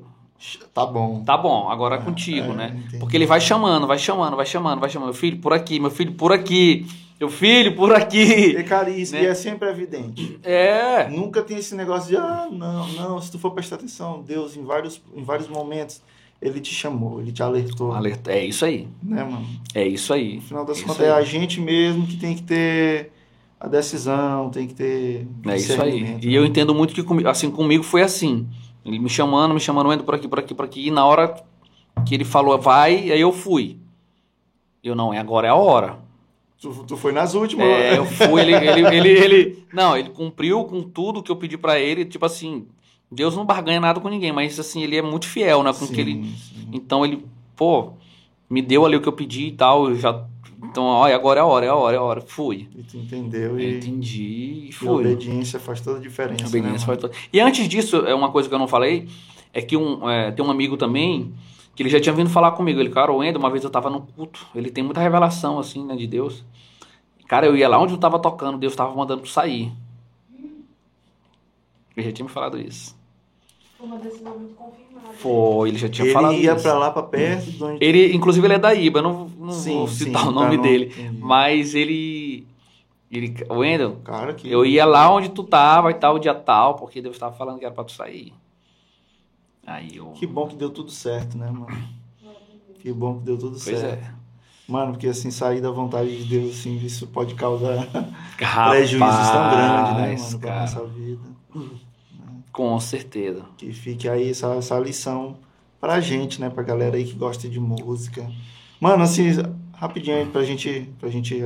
Tá bom. Tá bom, agora é É, contigo, é, né? entendi. Porque ele vai chamando, vai chamando, vai chamando, vai chamando. Meu filho, por aqui, meu filho, por aqui. Meu filho, por aqui. É caríssimo, né? e é sempre evidente. É. Nunca tem esse negócio de, ah, não, não, se tu for prestar atenção, Deus, em vários, em vários momentos, ele te chamou, ele te alertou, Alerta. É isso aí. né, mano? É isso aí. No final das Isso contas, é a gente mesmo que tem que ter a decisão, tem que ter. É isso aí. discernimento, E né? eu entendo muito que comigo, assim, comigo foi assim. Ele me chamando, me chamando, indo por aqui, por aqui, por aqui. E na hora que ele falou, vai, aí eu fui. Eu não, é agora é a hora. Tu, tu foi nas últimas. É, eu fui, ele, ele, ele, ele- Não, ele cumpriu com tudo que eu pedi pra ele. Tipo assim, Deus não barganha nada com ninguém, mas assim, ele é muito fiel, né? Com Sim, que ele. sim. Então ele, pô, me deu ali o que eu pedi e tal. Eu já. Então, olha, agora é a hora, é a hora, é a hora. Fui. E tu entendeu Eu e, entendi e e fui. obediência faz toda a diferença. A obediência né, faz todo- E antes disso, é uma coisa que eu não falei, é que um, é, tem um amigo também que ele já tinha vindo falar comigo. Ele, cara, o Wendel, uma vez eu tava no culto, ele tem muita revelação, assim, né, de Deus. Cara, eu ia lá onde eu tava tocando, Deus tava mandando tu sair. Ele já tinha me falado isso. Foi uma decisão muito confirmada. Foi, ele já tinha Ele falado ia isso. pra lá, pra perto de onde... Ele, inclusive, ele é da IBA, eu não, não Sim, vou sim, citar o pra nome dele. Mas ele. ele Wendel, Cara, que... eu ia lá onde tu tava e tal, dia tal, porque Deus tava falando que era pra tu sair. Aí eu. Que bom que deu tudo certo, né, mano? Que bom que deu tudo Pois certo. é. Mano, porque assim, sair da vontade de Deus, assim, isso pode causar Rapaz, prejuízos tão grandes, né, mano, pra cara, nossa vida. Com certeza. Que fique aí essa, essa lição pra gente, né, pra galera aí que gosta de música. Mano, assim, rapidinho aí pra gente, pra gente,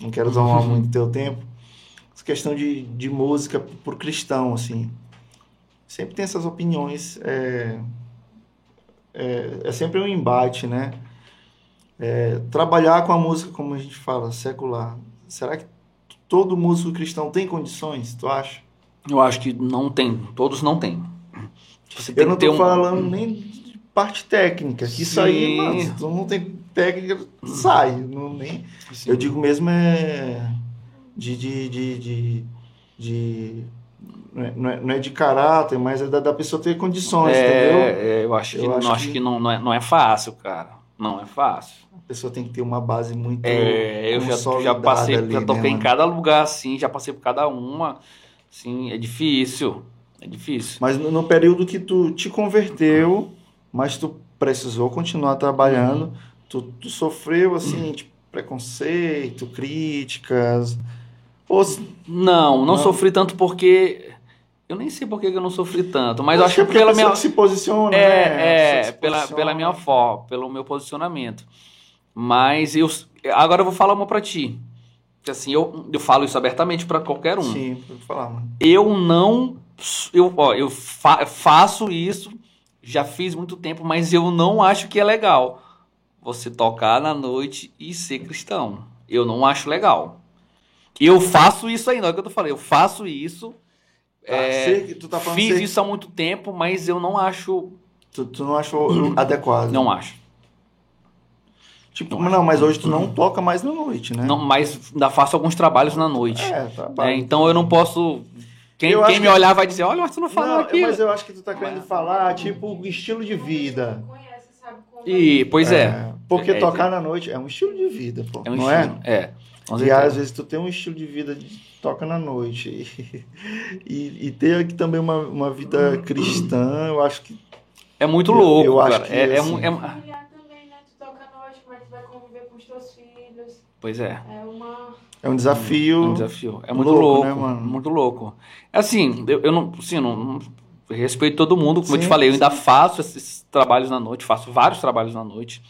não quero tomar muito teu tempo, essa questão de, de música por cristão, assim, sempre tem essas opiniões, é, é, é sempre um embate, né? É, trabalhar com a música, como a gente fala, secular, será que todo músico cristão tem condições, tu acha? Eu acho que não tem. Todos não têm. Você tem Eu não tô um- falando nem de parte técnica, que isso aí, mano, tu não tem técnica, sai. Não, nem... Sim. Eu digo mesmo é de. de, de, de, de- não, é, não é- não é de caráter, mas é da, da pessoa ter condições, entendeu? É, é, eu acho que, Eu não, acho acho que- que não, não, é, não é fácil, cara. Não é fácil. A pessoa tem que ter uma base muito. É, eu já, já passei, ali, já né, toquei em mano? cada lugar assim, já passei por cada uma. Sim, é difícil. É difícil. Mas no, no período que tu te converteu, mas tu precisou continuar trabalhando, tu, tu sofreu assim, tipo, preconceito, críticas. Ou Não, não, Não? sofri tanto porque. Eu nem sei por que eu não sofri tanto, mas eu acho que pela minha. se posiciona, né? É, pessoa é se pela, posiciona. pela minha forma, pelo meu posicionamento. Mas eu. Agora eu vou falar uma pra ti. Que assim, eu, eu falo isso abertamente pra qualquer um. Sim, vou falar, mano. Eu não. Eu, ó, eu fa- faço isso, já fiz muito tempo, mas eu não acho que é legal você tocar na noite e ser cristão. Eu não acho legal. Eu faço isso ainda, é o que eu tô falando. Eu faço isso. Tá, é, sei que tu tá falando fiz sei- isso há muito tempo, mas eu não acho. Tu, tu não achou adequado. Não acho. Tipo, não não, mas hoje tu não toca mais na noite, né? Não, mas ainda faço alguns trabalhos na noite. É, trabalho. É, então eu não posso. Quem, quem me que- olhar vai dizer: olha, mas tu não falou Não, aqui. mas eu acho que tu tá querendo falar, tipo, o estilo de vida. Conhece, sabe como E, pois é. Porque É, tocar na noite é um estilo de vida, pô. É um não estilo. É. Com E certeza. às vezes tu tem um estilo de vida de toca na noite. E, e, ter aqui também uma, uma vida cristã, eu acho que. É muito Eu- louco, eu acho cara. que, é, é assim, é um- familiar também, né? Tu toca à noite, mas tu vai conviver com os teus filhos. Pois é. É uma. É um É desafio. um desafio. É muito louco, louco, né, mano? Muito louco. Assim, eu, eu não, assim, não, não- eu respeito todo mundo, como eu te Sim, falei, eu sim. ainda faço esses trabalhos na noite, faço vários trabalhos na noite.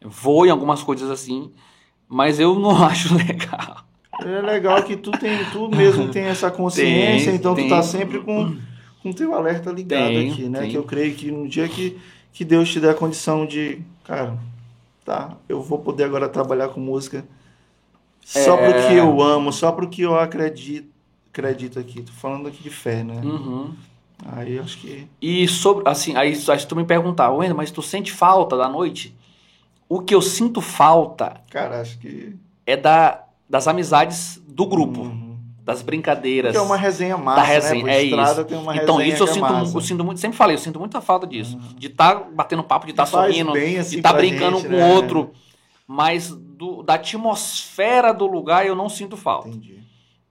Eu vou em algumas coisas assim, mas eu não acho legal. É legal que tu tem, tu mesmo tem essa consciência, Tem, então tem. tu tá sempre com com teu alerta ligado Tem, aqui, né? Que eu creio que no dia que, que Deus te der a condição de, cara, tá, eu vou poder agora trabalhar com música só É. pro que eu amo, só pro que eu acredito, acredito aqui. Tô falando aqui de fé, né? Uhum. Aí eu acho que E sobre, assim, aí, aí se tu me perguntar, Wendel, mas tu sente falta da noite? O que eu sinto falta Cara, acho que. é da, das amizades do grupo, Uhum. das brincadeiras. Que é uma resenha massa, da resenha, né? é isso. tem uma então, resenha isso eu é sinto, massa. eu sinto muito, sempre falei, eu sinto muita falta disso. De estar batendo papo, de estar faz sorrindo, assim, de estar pra brincando gente, com o né? outro. Mas do- da atmosfera do lugar eu não sinto falta. Entendi.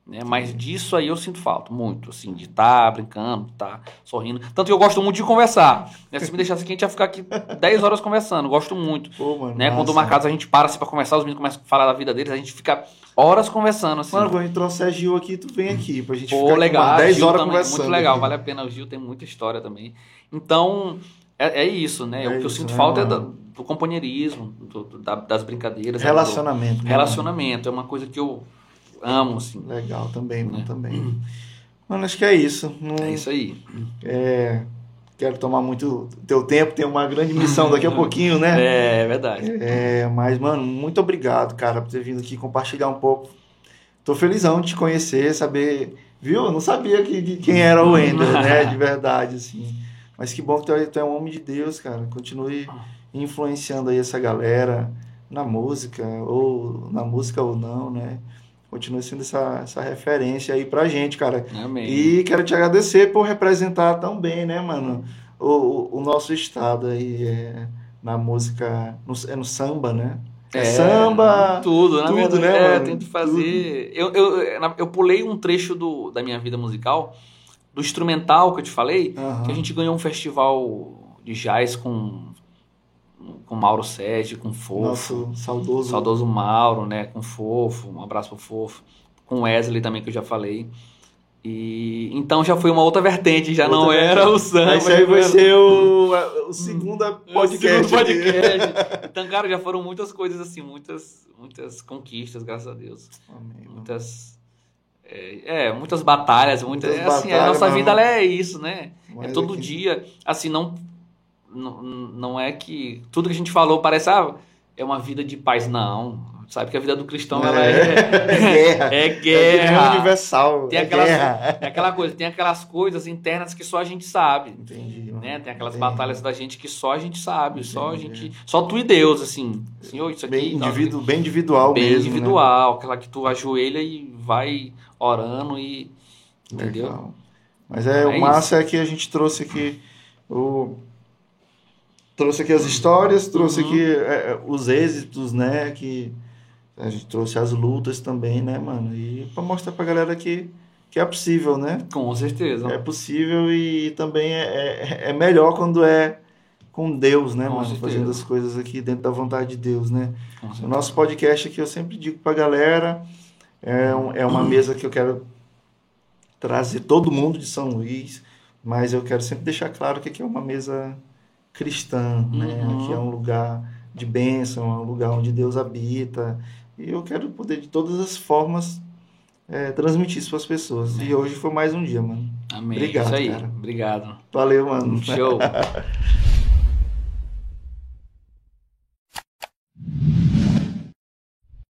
Né? Mas disso aí eu sinto falta, muito, assim, de estar brincando, de estar sorrindo. Tanto que eu gosto muito de conversar. Né? Se me deixasse aqui, a gente ia ficar aqui 10 horas conversando. Gosto muito. Pô, mano. Né? Quando marcados a gente para assim, pra conversar, os meninos começam a falar da vida deles, a gente fica horas conversando, assim. Mano, quando a gente trouxer Gil aqui, tu vem aqui pra gente Pô, ficar legal. aqui umas 10 Gil horas também, conversando. Muito legal, vale a pena. O Gil tem muita história também. Então, é, é isso, né? É o que eu isso, sinto né, falta é mano? da- do companheirismo, do- do- da- das brincadeiras. né? Relacionamento. Do né, relacionamento. É uma coisa que eu amo, assim. mano? Legal também, mano, É. também. Mano, acho que é isso. Não, É isso aí. é, quero tomar muito teu tempo, tem uma grande missão daqui a pouquinho, né? É, é verdade. É, mas, mano, muito obrigado, cara, por ter vindo aqui compartilhar um pouco. Tô felizão de te conhecer, saber. Viu? Eu não sabia que, que- quem era o Wender, né? De verdade, assim. Mas que bom que tu é, tu é um homem de Deus, cara. Continue influenciando aí essa galera na música, ou na música ou não, né? Continue sendo essa, essa referência aí pra gente, cara. Amém. E quero te agradecer por representar tão bem, né, mano, o, o nosso estado aí é, na música, no, é no samba, né? É, samba, tudo, na tudo, verdade, né, é, mano? tento fazer. Eu, eu, eu pulei um trecho do, da minha vida musical, do instrumental que eu te falei, Aham. que a gente ganhou um festival de jazz com com Mauro Sérgio, com Fofo, Nosso saudoso. saudoso Mauro, né, com Fofo, um abraço pro Fofo, com Wesley também que eu já falei. E então já foi uma outra vertente, já não Outra era vertente. o samba. Esse aí vai era- ser o, o segundo É o podcast. segundo podcast. Então, cara, já foram muitas coisas assim, muitas, muitas conquistas, graças a Deus. Amém. Muitas. É, é, muitas batalhas, muitas. Muitas é assim, a batalhas, nossa mas vida não- ela é isso, né? Mas é todo aqui- dia. Assim, não, não. Não é que. Tudo que a gente falou parece. Ah, é uma vida de paz. Não. Sabe que a vida do cristão ela É, é. guerra. É É guerra. universal. Tem é aquelas, guerra. é aquela coisa, tem aquelas coisas internas que só a gente sabe. Entendi. Né? Tem aquelas Entendi. batalhas da gente que só a gente sabe, só a Entendi. gente, só tu e Deus, assim, Senhor, isso aqui, Bem, indivíduo, bem individual bem mesmo. né? individual, aquela que tu ajoelha e vai orando e entendeu? Legal. Mas é, É o massa é que a gente trouxe aqui o trouxe aqui as histórias, trouxe Uhum. aqui é, é, os êxitos, né, que a gente trouxe as lutas também, né, mano? E para mostrar pra galera que que é possível, né? Com certeza. É possível e também é, é, é melhor quando é com Deus, né, Com mano? certeza. Fazendo as coisas aqui dentro da vontade de Deus, né? O nosso podcast aqui eu sempre digo pra galera, é, um- é uma mesa que eu quero trazer todo mundo de São Luís, mas eu quero sempre deixar claro que aqui é uma mesa cristã, né? Uhum. Aqui é um lugar de bênção, é um lugar onde Deus habita. E eu quero poder, de todas as formas, é, transmitir isso para as pessoas. E hoje foi mais um dia, mano. Amém. Obrigado, isso aí. cara. Obrigado. Valeu, mano. Show.